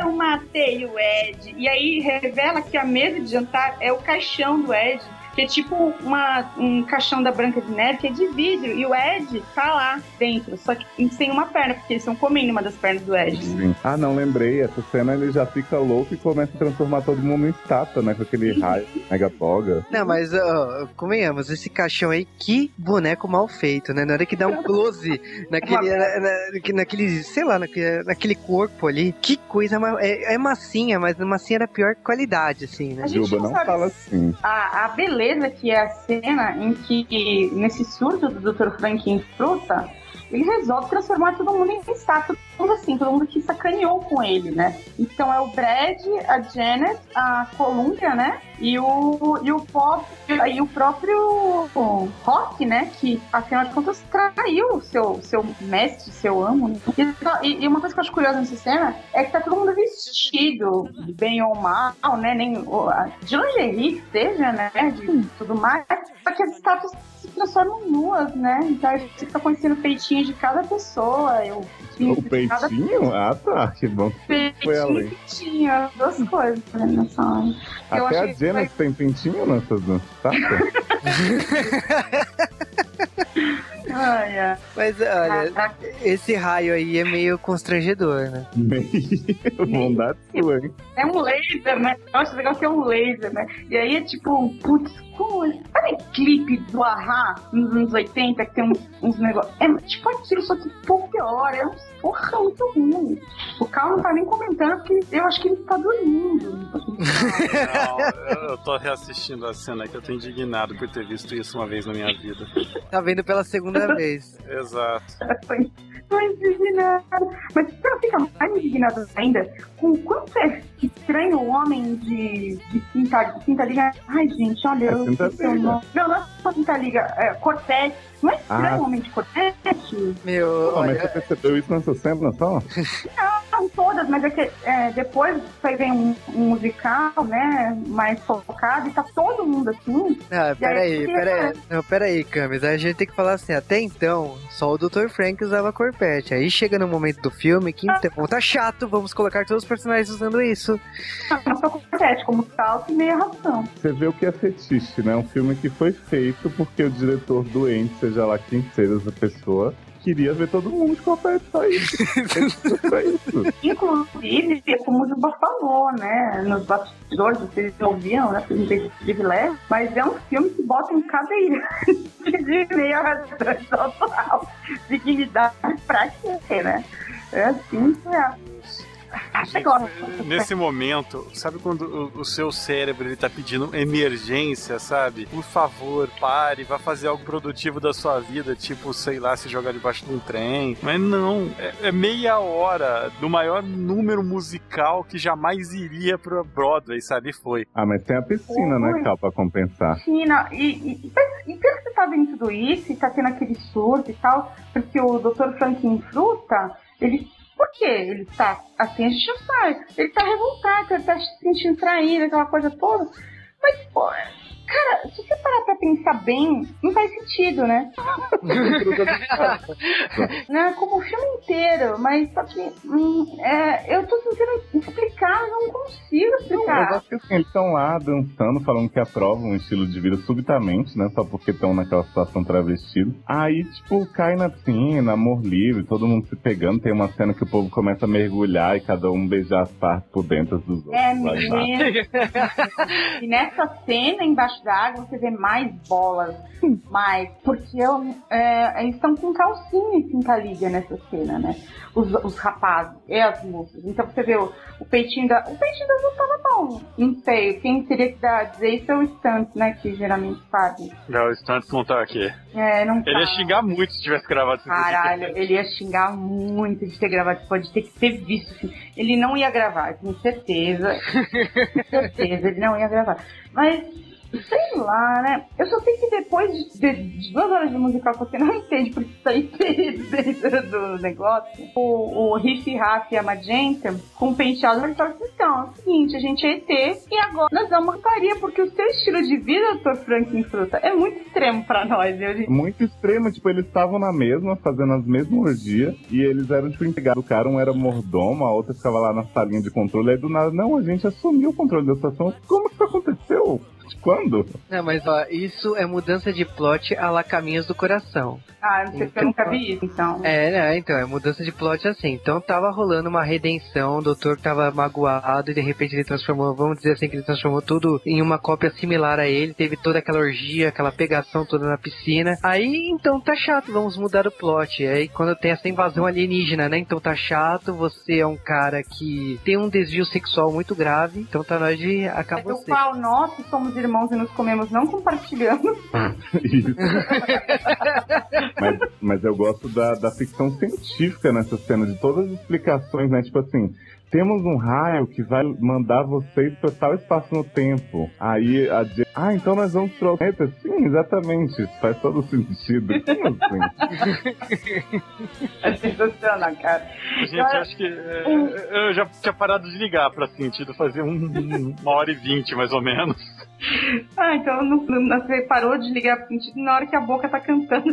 Eu matei o Ed. E aí revela que a mesa de jantar é o caixão do Ed. Que é tipo uma, um caixão da Branca de Neve que é de vidro. E o Ed tá lá dentro, só que sem uma perna, porque eles estão comendo uma das pernas do Ed. Sim. Ah, não, lembrei. Essa cena ele já fica louco e começa a transformar todo mundo em estátua, né? Com aquele raio mega toga. Não, mas ó, convenhamos, esse caixão aí, que boneco mal feito, né? Na hora que dá um close *laughs* naquele, na- na- naquele sei lá, naquele, naquele corpo ali, que coisa, é, é massinha, mas massinha da pior qualidade, assim, né? A gente Juba, não não fala assim. a, a beleza que é a cena em que, nesse surto do Dr. Franklin fruta, ele resolve transformar todo mundo em estátua. Todo mundo assim, todo mundo que sacaneou com ele, né? Então é o Brad, a Janet, a Columbia, né? E o, e o, pop, e o próprio Rock, né? Que, afinal de contas, traiu o seu, seu mestre, seu amo. né? E, e uma coisa que eu acho curiosa nessa cena é que tá todo mundo vestido, bem ou mal, né? Nem, de lingerie que seja, né? De tudo mais. Só que as estátuas transformam nuas, né? Então a gente fica conhecendo o peitinho de cada pessoa. Eu, O peitinho? Ah, tá. Que bom foi Peitinho e peitinho, as duas coisas né, nessa hora. Até a que Janet tem pintinho nessas *laughs* estátuas? Ai. Mas olha, Caraca. esse raio aí é meio constrangedor, né? *laughs* Meio bondade sua, hein? É um laser, né? Eu acho legal que é um laser, né? E aí é tipo, putz, como. Sabe clipe do Ahá nos anos 80 que tem uns, uns negócios. É tipo aquilo, só que um pouco pior. É um porra muito ruim. O Carl não tá nem comentando porque eu acho que ele tá dormindo. Não, eu- eu tô reassistindo a cena que eu tô indignado por ter visto isso uma vez na minha vida. Tá vendo pela segunda *laughs* vez. Exato. Tô indignado. Mas não fica mais indignado ainda com o quanto é estranho homem de, de quinta, quinta liga. Ai, gente, olha, É eu Quinta esqueci o Liga. nome. Não, não é só quinta liga, é Cortete. Não é estranho Ah. homem de Cortete? Meu, Pô, mas você percebeu isso nessa cena só? Não, todas, mas é que é, depois aí vem um, um musical, né? Mais focado, e tá todo mundo assim. Ah, peraí, peraí. Não, peraí, Camis. A gente tem que falar assim, até então, só o Dr. Frank usava corpete. Aí chega no momento do filme que então, tá chato, vamos colocar todos os personagens usando isso. Não só compete, como salto e meia ração. Você vê o que é fetiche, né? Um filme que foi feito porque o diretor doente, seja lá quem seja essa pessoa, queria ver todo mundo de. Só isso. Inclusive, como o Juba falou, né? Nos bastidores, vocês ouviam, né? Porque não esse privilégio, mas é um filme que bota em cadeira *laughs* de meia razão total. Dignidade pra quê, né? É assim que é. Nesse momento, sabe quando o, o seu cérebro ele tá pedindo emergência, sabe? Por favor, pare, vá fazer algo produtivo da sua vida, tipo, sei lá, se jogar debaixo de um trem. Mas não, é, é meia hora do maior número musical que jamais iria pro Broadway, sabe? E Foi. Ah, mas tem a piscina, né. Cal, pra compensar. E, e, e, e pelo que você tá vendo tudo isso, e tá tendo aquele surto e tal, porque o Dr. Franklin Fruta, ele. Por que ele tá assim? A gente não sabe. Ele tá revoltado, ele tá se sentindo traído, aquela coisa toda. Mas, pô, cara, se você parar pra pensar bem, não faz sentido, né? *laughs* né? Como o filme inteiro, mas só que hum, é, eu tô tentando explicar, eu não consigo Eu explicar. acho que assim, eles estão lá dançando, falando que aprovam um estilo de vida subitamente, né? Só porque estão naquela situação travestido. Aí, tipo, cai na piscina, amor livre, todo mundo se pegando. Tem uma cena que o povo começa a mergulhar e cada um beijar as partes por dentro dos outros. É lá embaixo. mesmo. *laughs* e nessa cena embaixo da água você vê mais bolas, *laughs* mais. Porque eu, é, eles estão com calcinha e pinta-liga nessa cena, né? Os, os rapazes e as moças. Então você vê o, o peitinho da. O peitinho da tava bom. Não sei. Quem teria que dar, dizer isso é o Stunt, né? Que geralmente fazem. Não, o Stunt não tá aqui. É, não Ele ia tá. xingar muito se tivesse gravado isso. Caralho, ele ia xingar muito de ter gravado. Pode ter que ter visto. filme. Ele não ia gravar, com certeza. com *laughs* certeza, ele não ia gravar. Mas, sei lá, né? Eu só sei que depois de, de- de duas horas de musical *laughs* você não entende porque fez dentro do negócio, o, o Riff Raff e a Magenta, com o penteado, ele fala assim: então, é o seguinte, a gente é ET e agora nós damos putaria porque o seu estilo de vida, Dr. Franklin Fruta, é muito extremo pra nós, gente? Muito extremo, tipo, eles estavam na mesma, fazendo as mesmas orgias, e eles eram, tipo, empregados. O cara, um era mordomo, a outra ficava lá na salinha de controle, aí do nada, não, a gente assumiu o controle da situação. Como que isso aconteceu? Quando? Não, mas ó, isso é mudança de plot a la Caminhos do Coração. Ah, não sei se eu nunca vi isso, então. É, né? Então, é mudança de plot assim. Então tava rolando uma redenção, o doutor tava magoado e de repente ele transformou, vamos dizer assim, que ele transformou tudo em uma cópia similar a ele, teve toda aquela orgia, aquela pegação toda na piscina. Aí, então tá chato, vamos mudar o plot. Aí quando tem essa invasão alienígena, né? Então tá chato, você é um cara que tem um desvio sexual muito grave, então tá na hora de acabar É você. qual nós, que somos irmãos e nos comemos, não compartilhamos. *laughs* Isso. *laughs* mas, mas eu gosto da, da ficção científica nessa cena, de todas as explicações, né? Tipo assim, temos um raio que vai mandar vocês para tal espaço no tempo. Aí a Jane, ah, então nós vamos pro planeta? Sim, exatamente. Isso faz todo *laughs* sentido. Como assim? É sensacional, cara. Gente, eu acho que é, eu já tinha parado de ligar pra sentido fazer um- uma hora e vinte, mais ou menos. Ah, então não, não- você parou de ligar pro sentido na hora que a boca tá cantando. *laughs*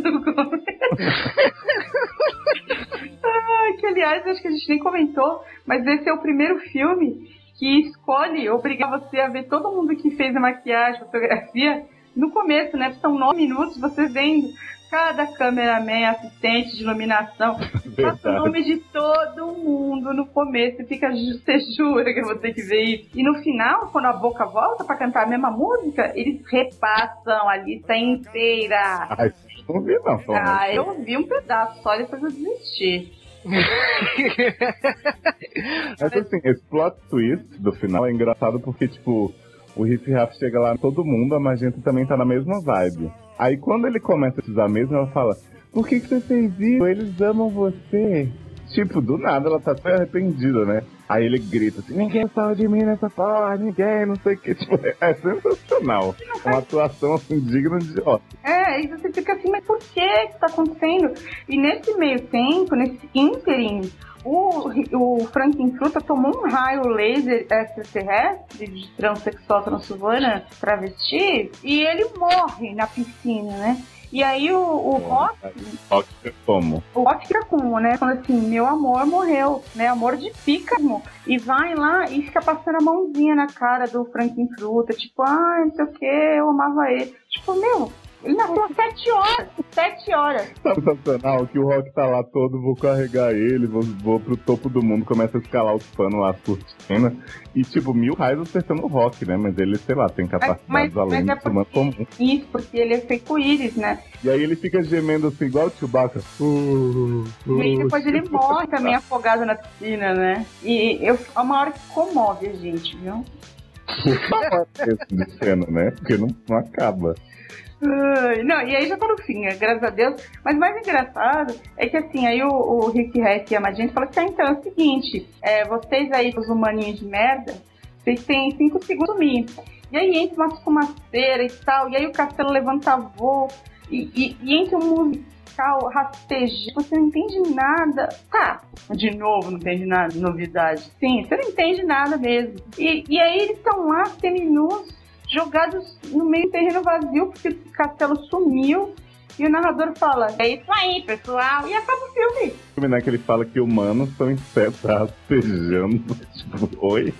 Ai, que aliás, acho que a gente nem comentou, mas esse é o primeiro filme que escolhe obrigar você a ver todo mundo que fez a maquiagem, fotografia, no começo, né? São nove minutos, você vendo cada cameraman, assistente de iluminação, *laughs* passa o nome de todo mundo no começo e fica, você jura que eu vou ter que ver isso. E no final, quando a boca volta pra cantar a mesma música, eles repassam a lista inteira. Ai, não vi não. Ah, eu vi um pedaço só depois eu desisti. *laughs* Mas assim, esse plot twist do final é engraçado porque, tipo, o Riff Raff chega lá, todo mundo, a Magenta também tá na mesma vibe. Aí quando ele começa a precisar mesmo, ela fala, por que, que você fez isso? Eles amam você. Tipo, do nada ela tá até arrependida, né? Aí ele grita assim, ninguém fala de mim nessa porra, ninguém, não sei o que. *laughs* Tipo, é sensacional. Uma atuação assim, digna de idiota. É, e você fica assim, mas por que que tá acontecendo? E nesse meio tempo, nesse ínterim, o, o Frankenfruta tomou um raio laser extraterrestre de transexual transilvana travesti e ele morre na piscina, né? E aí o, o Rock, Rock como? o Rock fica com, né? Falando assim, meu amor morreu, né? Amor de pícaro. E vai lá e fica passando a mãozinha na cara do Frankenfruta, tipo, ah, não sei o que, eu amava ele. Tipo, meu, ele nasceu às sete horas, sete horas. Sensacional que o Rock tá lá todo, vou carregar ele, vou, vou pro topo do mundo, começa a escalar os panos lá, as cortinas. E tipo, mil raios acertando o Rock, né? Mas ele, sei lá, tem capacidades além mas é do humano porque, comum. isso, porque ele é feito-íris, né? E aí ele fica gemendo assim, igual o Chewbacca. Uh, E aí uh, depois ele morre também afogado na piscina, né? E eu, é uma hora que comove a gente, viu? esse de cena, né? Porque não, não acaba. Não, e aí já tá no fim, graças a Deus. Mas o mais engraçado é que assim, aí o, o Rick Hack e a Magenta falam que ah, então é o seguinte, é, vocês aí, os humaninhos de merda, vocês têm cinco segundos mim. E aí entra uma fumaceira e tal, e aí o castelo levanta voo, e, e, e entra um musical rastejo, você não entende nada. Tá, de novo, não entende nada, novidade. Sim, você não entende nada mesmo. E, e aí eles estão lá, seminus, jogados no meio terreno vazio, porque o castelo sumiu. E o narrador fala: É isso aí, pessoal. E acaba o filme. filme, né, que ele fala que humanos em pé *laughs* rastejando. Tipo, oi?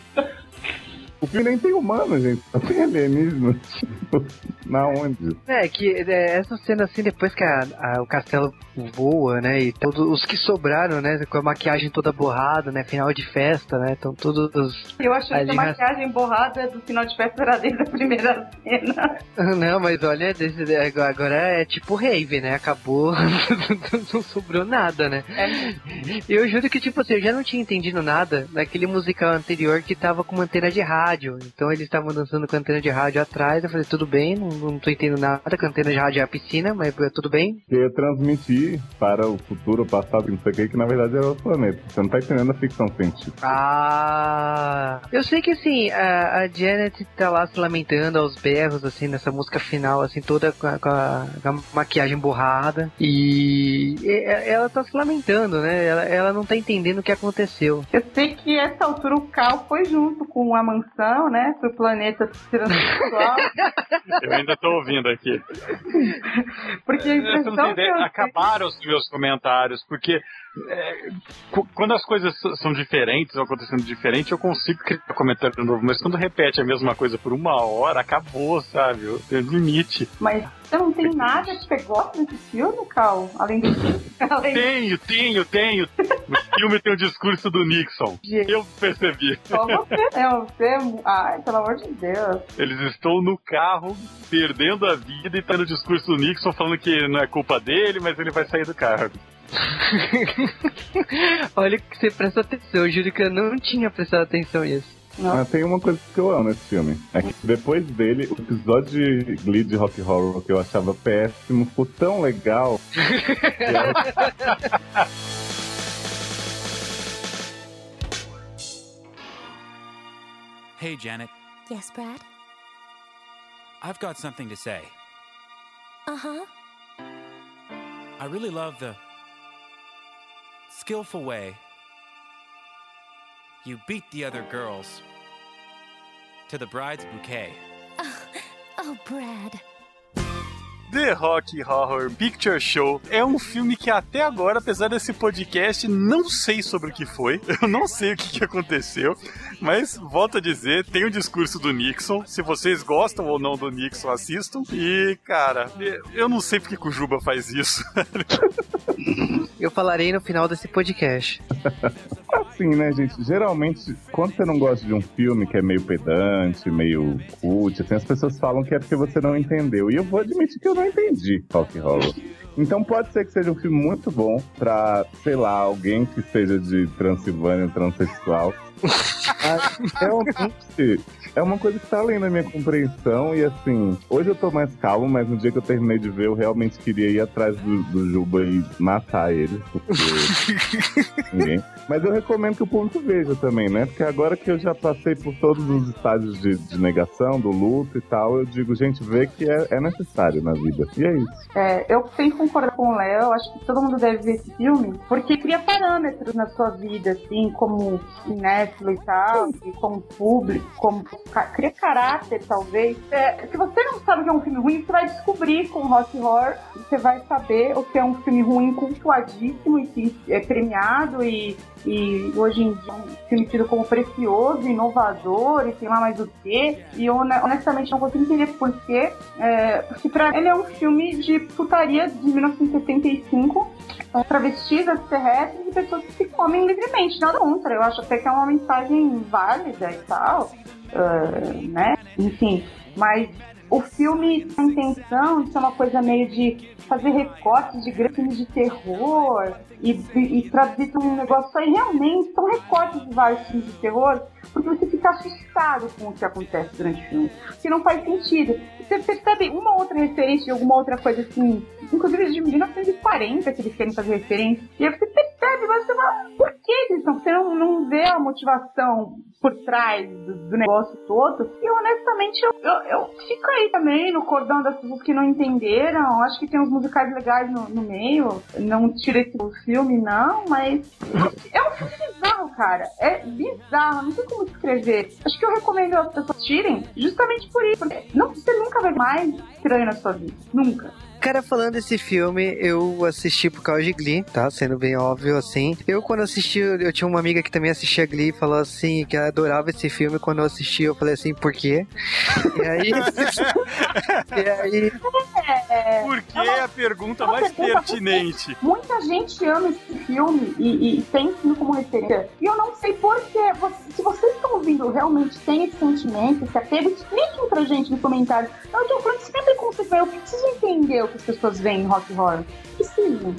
O filme nem tem humano, gente. Só tem alienígena. Tipo, *laughs* na onde? É, que é, essa cena assim, depois que a- a- o castelo voa, né? E todos os que sobraram, né? Com a maquiagem toda borrada, né? Final de festa, né? Então todos. Eu acho que a maquiagem borrada do final de festa era desde a primeira cena. *laughs* Não, mas olha, desse- agora- agora é tipo rave, né? Acabou, *laughs* não sobrou nada, né? É, Eu juro que, tipo assim, eu já não tinha entendido nada daquele musical anterior que tava com uma antena de rádio. Então eles estavam dançando com a antena de rádio atrás. Eu falei, tudo bem, não, não tô entendendo nada, com a antena de rádio é a piscina, mas é tudo bem. Que ia transmitir para o futuro, o passado, não sei o que, que na verdade era o planeta. Você não tá entendendo a ficção científica. Ah! Eu sei que assim, a, a Janet tá lá se lamentando aos berros, assim, nessa música final, assim, toda com a, com a- com a maquiagem borrada. E e- ela tá se lamentando, né? Ela, ela não tá entendendo o que aconteceu. Eu sei que essa altura o Cal foi junto com a mansão, né? Pro planeta transsexual. *laughs* Eu ainda tô ouvindo aqui. Porque a impressão que eu acabaram os meus comentários, porque é, quando as coisas são diferentes, ou acontecendo diferente, eu consigo criar comentário novo, mas quando repete a mesma coisa por uma hora, acabou, sabe? Eu tenho limite. Mas você não tem nada que você gosta desse filme, Cal? Além do. *laughs* Além. Tenho, tenho, tenho. O filme tem o discurso do Nixon. Eu percebi. Só você, né? Você. Ai, pelo amor de Deus. Eles estão no carro, perdendo a vida e tá no discurso do Nixon falando que não é culpa dele, mas ele vai sair do carro. *laughs* Olha que você presta atenção, eu juro que eu não tinha prestado atenção nisso. Mas tem uma coisa que eu amo nesse filme. É que depois dele, o episódio de Glee de Rock Horror que eu achava péssimo ficou tão legal. Hey, Janet, Yes, Brad? I've got something to say. Uh huh. I really love the skillful way you beat the other girls to the bride's bouquet. Oh, *laughs* oh Brad. The Rock Horror Picture Show é um filme que até agora, apesar desse podcast, não sei sobre o que foi. *laughs* Eu não sei o que, que aconteceu. Mas, volto a dizer, tem o discurso do Nixon. Se vocês gostam ou não do Nixon, assistam. E, cara, eu não sei porque que o Juba faz isso. *laughs* Eu falarei no final desse podcast. *laughs* Assim, né, gente? Geralmente, quando você não gosta de um filme que é meio pedante, meio cult, assim, as pessoas falam que é porque você não entendeu. E eu vou admitir que eu não entendi Rock Horror. Então pode ser que seja um filme muito bom pra, sei lá, alguém que seja de Transilvânia, transexual, realmente, é uma coisa que tá além da minha compreensão. E assim, hoje eu tô mais calmo, mas no dia que eu terminei de ver, eu realmente queria ir atrás do, do Juba e matar ele. Porque *laughs* ninguém. Mas eu recomendo que o público veja também, né? Porque agora que eu já passei por todos os estágios de, de negação, do luto e tal, eu digo, gente, vê que é, é necessário na vida. E é isso. É, eu tenho que concordar com o Léo, acho que todo mundo deve ver esse filme, porque cria parâmetros na sua vida, assim, como cinéfilo e tal, e público, como cria caráter, talvez. É, se você não sabe que é um filme ruim, você vai descobrir com Rock Horror, você vai saber o que é um filme ruim cultuadíssimo e que é premiado e e hoje em dia um filme tido como precioso, inovador e sei lá mais o que. E eu hone- honestamente não consigo entender por quê. É, porque pra ele é um filme de putaria de 1975. com Travestidas terrestres e pessoas que se comem livremente, nada contra. Eu acho até que é uma mensagem válida e tal, ah, né? Enfim, mas o filme a intenção de ser uma coisa meio de fazer recortes de grandes filmes de terror e, e, e traduzir um negócio aí. Realmente são recortes de vários filmes de terror, porque você fica assustado com o que acontece durante o filme. Que não faz sentido. Você percebe uma outra referência de alguma outra coisa assim, inclusive de 1940 que eles querem fazer referência. E aí você percebe, mas você fala, por que eles estão? Você não, não vê a motivação por trás do, do negócio todo. E honestamente, eu, eu, eu fico aí também no cordão das pessoas que não entenderam. Acho que tem uns musicais legais no, no meio. Não tira esse filme, não, mas é um filme bizarro, cara. É bizarro, não sei como descrever. Acho que eu recomendo as pessoas tirem justamente por isso. Porque não, você nunca vai mais estranho na sua vida. Nunca. Cara, falando desse filme, eu assisti por causa de Glee, tá? Sendo bem óbvio, assim. Eu, quando assisti, eu tinha uma amiga que também assistia Glee e falou assim, que ela adorava esse filme. Quando eu assisti, eu falei assim, por quê? E aí... *laughs* e aí... É, Por que é a pergunta mais pergunta pertinente? Muita gente ama esse filme e, e tem filme como referência. E eu não sei porquê. Se vocês estão ouvindo, realmente tem esse sentimento, esse apego, expliquem pra gente no comentário. Eu tô falando sem preconceito, eu preciso entender o que as pessoas veem em rock horror. Preciso.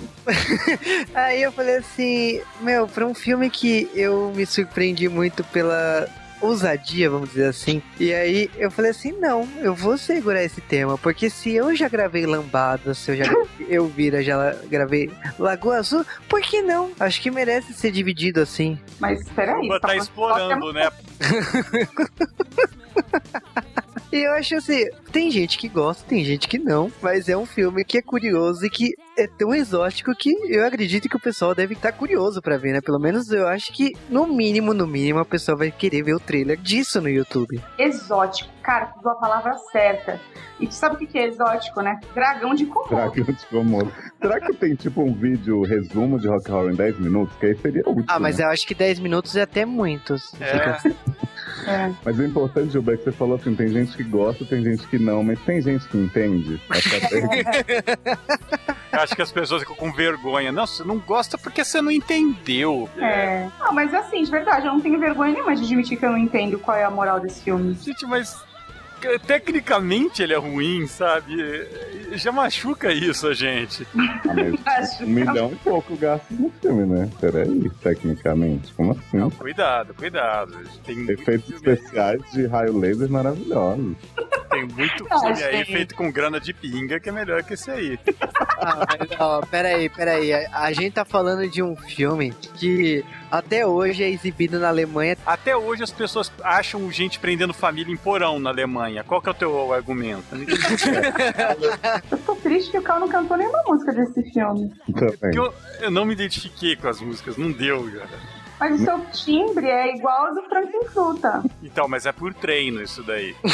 *laughs* Aí eu falei assim, meu, pra um filme que eu me surpreendi muito pela ousadia, vamos dizer assim. E aí eu falei assim, não, eu vou segurar esse tema, porque se eu já gravei Lambada, se eu já *laughs* eu vira já gravei Lagoa Azul, por que não? Acho que merece ser dividido assim. Mas peraí. Cuba tá explorando, né? *laughs* *laughs* E eu acho assim, tem gente que gosta, tem gente que não, mas é um filme que é curioso e que é tão exótico que eu acredito que o pessoal deve estar curioso pra ver, né? Pelo menos eu acho que, no mínimo, no mínimo, a pessoa vai querer ver o trailer disso no YouTube. Exótico. Cara, usou a palavra certa. E tu sabe o que que é exótico, né? Dragão de Komodo. Dragão de Komodo. Será que tem tipo um vídeo resumo de Rock Horror em 10 minutos? Que aí seria útil. Ah, mas né? eu acho que 10 minutos é até muitos. É. É. Mas o importante, Gilberto, que você falou assim: tem gente que gosta, tem gente que não, mas tem gente que entende. *laughs* *laughs* *laughs* É. Eu acho que as pessoas ficam com vergonha. Não, você não gosta porque você não entendeu. É. Não, mas assim, de verdade, eu não tenho vergonha nenhuma de admitir que eu não entendo qual é a moral desse filme. Gente, mas tecnicamente ele é ruim, sabe? Já machuca isso a gente. Ah, mas *laughs* um milhão e pouco gasto no filme, né? Peraí, tecnicamente. Como assim? Não, cuidado, cuidado. Tem Efeitos especiais de raio laser maravilhosos. tem muito Ah, filme aí feito com grana de pinga que é melhor que esse aí. Ah, mas, ó, peraí, peraí. A, a gente tá falando de um filme que até hoje é exibido na Alemanha. Até hoje as pessoas acham gente prendendo família em porão na Alemanha. Qual que é o teu argumento? *laughs* Eu tô triste que o Cal não cantou nenhuma música desse filme. Também. Eu, eu não me identifiquei com as músicas, não deu, cara. Mas o seu timbre é igual ao do Frankenfruta. Então, mas é por treino isso daí. *laughs*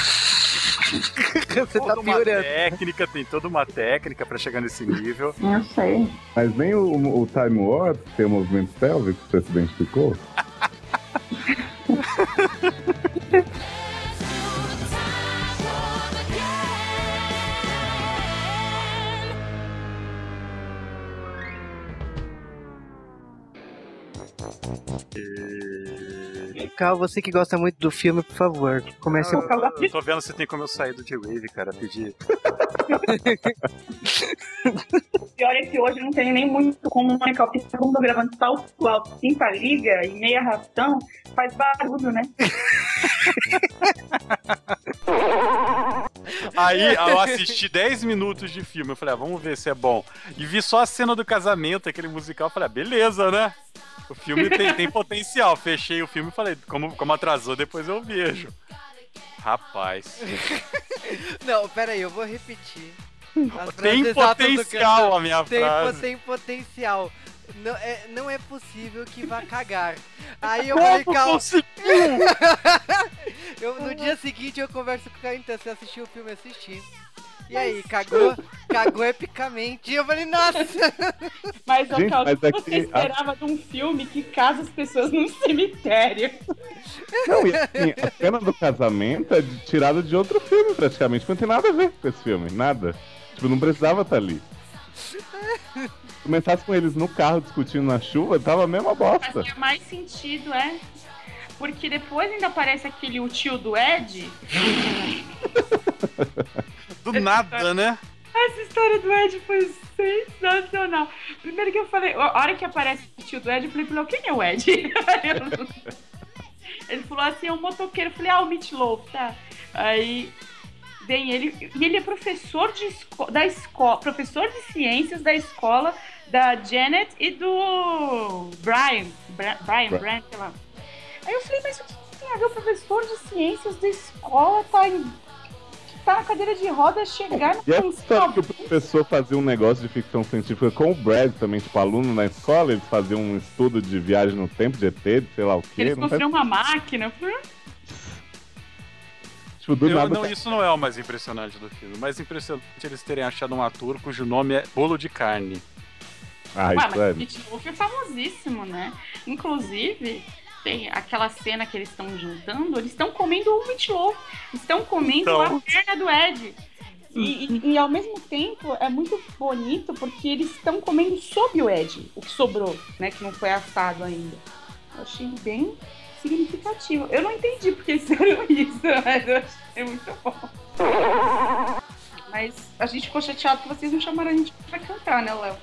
Você toda tá uma piorando. técnica, tem toda uma técnica pra chegar nesse nível. Eu sei. Mas nem o, o Time Warp tem o movimento pélvico que você se identificou. *laughs* Cal, você que gosta muito do filme, por favor, comece a... Eu, *laughs* eu tô vendo se tem como eu sair do J-Wave, cara, pedir. *laughs* Pior é que hoje não tem nem muito como marcar o pista como tô gravando tal qual, cinta liga e meia arrastão, faz barulho, né? *laughs* Aí eu assisti 10 minutos de filme. Eu falei, ah, vamos ver se é bom. E vi só a cena do casamento, aquele musical. Eu falei, ah, beleza, né? O filme tem, tem potencial. Fechei o filme e falei, como, como atrasou, depois eu vejo. Rapaz. Não, pera aí, eu vou repetir. As Tem potencial a minha tem, frase. Tem potencial. Não é, não é possível que vá cagar. Aí eu falei, calma. *laughs* Eu, no dia seguinte eu converso com o cara, então você assistiu o filme, assisti. E aí, cagou? Cagou epicamente. E eu falei, nossa! Mas, Gente, Cal, o mas que é você esperava de um filme que casa as pessoas num cemitério? Não, e assim, a cena do casamento é de- tirada de outro filme, praticamente. Não tem nada a ver com esse filme, nada. Tipo, não precisava estar ali. Se começasse com eles no carro discutindo na chuva, tava a mesma bosta. Fazia mais sentido, é. Porque depois ainda aparece aquele o tio do Ed. *laughs* Do nada, né? Essa história do Ed foi sensacional. Primeiro que eu falei, a hora que aparece o tio do Ed, eu falei, pra ele, quem é o Ed? *laughs* ele falou assim, é um motoqueiro. Eu falei, ah, o Meat Loaf, tá. Aí vem ele, e ele é professor de esco da escola, professor de ciências da escola da Janet e do Brian. Bra Brian, Bra- Brian, sei lá. Aí eu falei, mas o que tem a ver o professor de ciências da escola tá em tá na cadeira de roda chegar no E essa história que o professor fazia um negócio de ficção científica com o Brad também, tipo, aluno na escola, eles faziam um estudo de viagem no tempo, de ET, de sei lá o quê. Eles não faz- uma máquina. Tipo, do Eu- nada. não, isso não é o mais impressionante do filme. O mais impressionante é eles terem achado um ator cujo nome é Bolo de Carne. Ah, Ué, isso mas é. Loaf é famosíssimo, né? Inclusive, tem aquela cena que eles estão juntando, eles estão comendo o Meat Loaf. Estão comendo Então. a perna do Ed. E, e- e, ao mesmo tempo é muito bonito porque eles estão comendo sob o Ed, o que sobrou, né? Que não foi assado ainda. Eu achei bem significativo. Eu não entendi porque eles fizeram *laughs* isso, mas eu achei muito bom. Mas a gente ficou chateado que vocês não chamaram a gente pra cantar, né, Léo?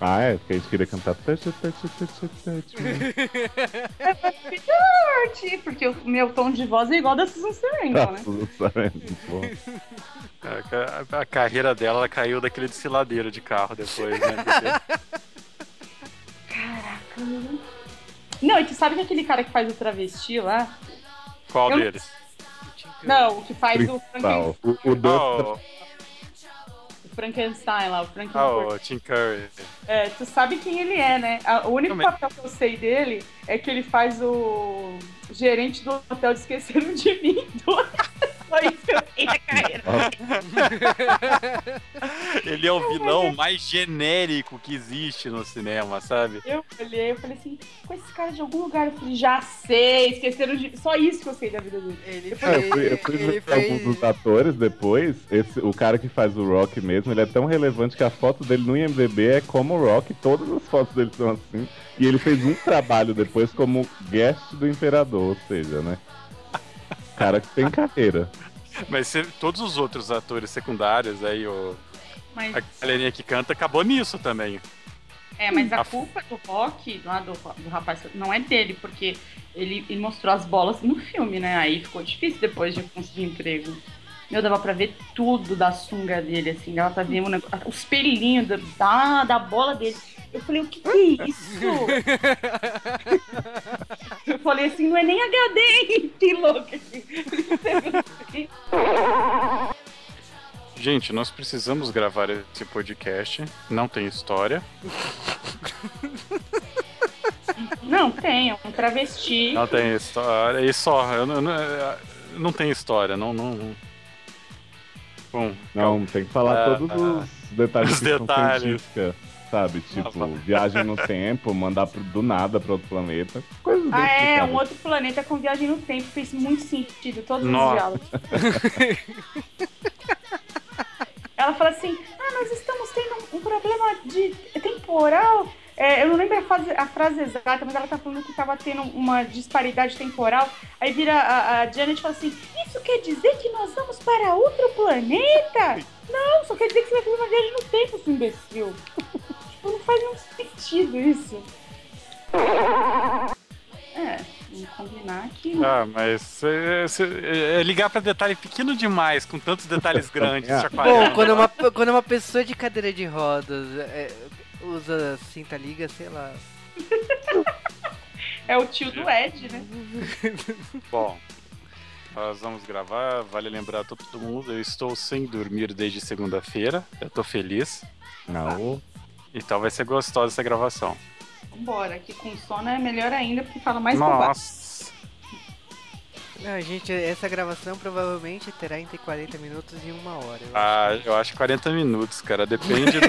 Ah, é, porque a gente queria cantar touch, touch, touch, touch, Curti, porque o meu tom de voz é igual da Susan Sarandon, né? touch. A, a- a carreira dela ela caiu daquele desfiladeiro de carro depois, né? Caraca. Não, e tu sabe que aquele cara que faz o travesti lá? Qual Eu- deles? Não, o que faz o, O, o, o Frankenstein lá, o ah, Frankenstein. o Tim Curry. É, tu sabe quem ele é, né? O único Também. papel que eu sei dele é que ele faz o gerente do hotel de Esqueceram de Mim. *laughs* Só isso que eu sei da carreira. *laughs* Ele é o vilão mais genérico que existe no cinema, sabe? Eu olhei, eu falei assim, com esse cara de algum lugar, eu falei, já sei, esqueceram de. Só isso que eu sei da vida dele. Ele É, eu fui, eu fui Ele ver alguns dos atores depois. Esse, o cara que faz o Rock mesmo, ele é tão relevante que a foto dele no IMDB é como o Rock, todas as fotos dele são assim. E ele fez um trabalho depois como guest do Imperador, ou seja, né? Cara que tem carreira. Mas se- todos os outros atores secundários aí, o, Mas, a galerinha que canta, acabou nisso também. é, mas a A- culpa do rock, lá do, do rapaz, não é dele, porque ele, ele mostrou as bolas no filme, né? Aí ficou difícil depois de conseguir emprego. Meu, dava pra ver tudo da sunga dele, assim, dava pra ver o negócio, os pelinhos da, da, da bola dele. Eu falei, o que, que é isso? *laughs* Eu falei assim, não é nem HD, hein? *laughs* Que louco. Gente, nós precisamos gravar esse podcast. Não tem história. Não, tem, é um travesti. Não tem história. E só. Eu não, não, não tem história. Não. não, não. Bom, Não, tem que falar Ah, todos os detalhes os de ficção detalhes. científica, sabe? Tipo, viagem no *laughs* tempo, mandar pro- do nada pra outro planeta. Coisas bem Ah, é, explicadas. um outro planeta com viagem no tempo. Fez muito sentido, todos Nossa. os diálogos. *laughs* Ela fala assim: Ah, nós estamos tendo um, um problema de temporal. É, eu não lembro a, fase- a frase exata, mas ela tá falando que tava tendo uma disparidade temporal. Aí vira a, a Janet e fala assim: Isso quer dizer que nós vamos para outro planeta? *laughs* Não, só quer dizer que você vai fazer uma viagem no tempo, seu imbecil. *laughs* faz nenhum sentido isso. É, vamos combinar que. Ah, mas é, é- é ligar pra detalhe pequeno demais, com tantos detalhes *laughs* grandes. Bom, quando uma, quando uma pessoa de cadeira de rodas é, usa cinta liga, sei lá. *laughs* É o tio do Ed, né? *laughs* Bom, nós vamos gravar. Vale lembrar a todo mundo, eu estou sem dormir desde segunda-feira. Eu tô feliz. Não. Então vai ser gostosa essa gravação. Vambora, que com sono é melhor ainda porque fala mais bobagem. Nossa. Não, gente, essa gravação provavelmente terá entre 40 minutos e uma hora. eu Ah, eu acho 40 minutos, cara. Depende *laughs* do.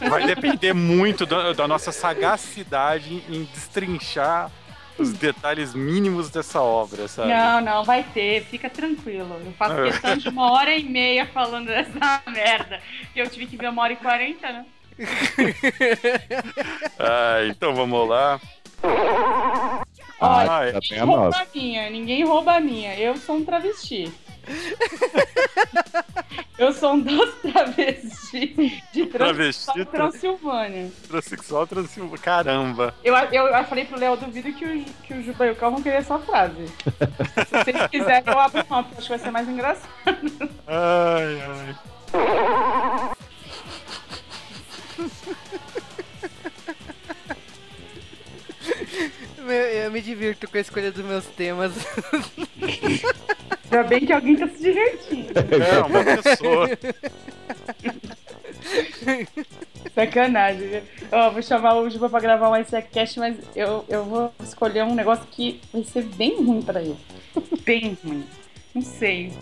Vai depender muito da, da nossa sagacidade em destrinchar os detalhes mínimos dessa obra, sabe? Não, não, vai ter, fica tranquilo. Eu faço É. questão de uma hora e meia falando dessa *laughs* merda. Que eu tive que ver uma hora e quarenta, né? *laughs* Ah, então vamos lá. Olha, Ah, tem a rouba a minha, ninguém rouba a minha. Eu sou um travesti. *laughs* eu sou um dos travestis de Travesti, Transilvânia. Transexual, Transilvânia. Caramba. Eu, eu, eu falei pro Léo, duvido que o, que o Juba e o Cal vão querer essa frase. Se vocês quiserem, eu abro porque eu acho que vai ser mais engraçado. *laughs* Ai, ai. *laughs* Eu, eu me divirto com a escolha dos meus temas. Ainda bem que alguém tá se divertindo. É, uma pessoa. Sacanagem. viu? Ó, vou chamar o Juba pra gravar um SCast, mas eu, eu vou escolher um negócio que vai ser bem ruim pra ele. Bem ruim. Não sei.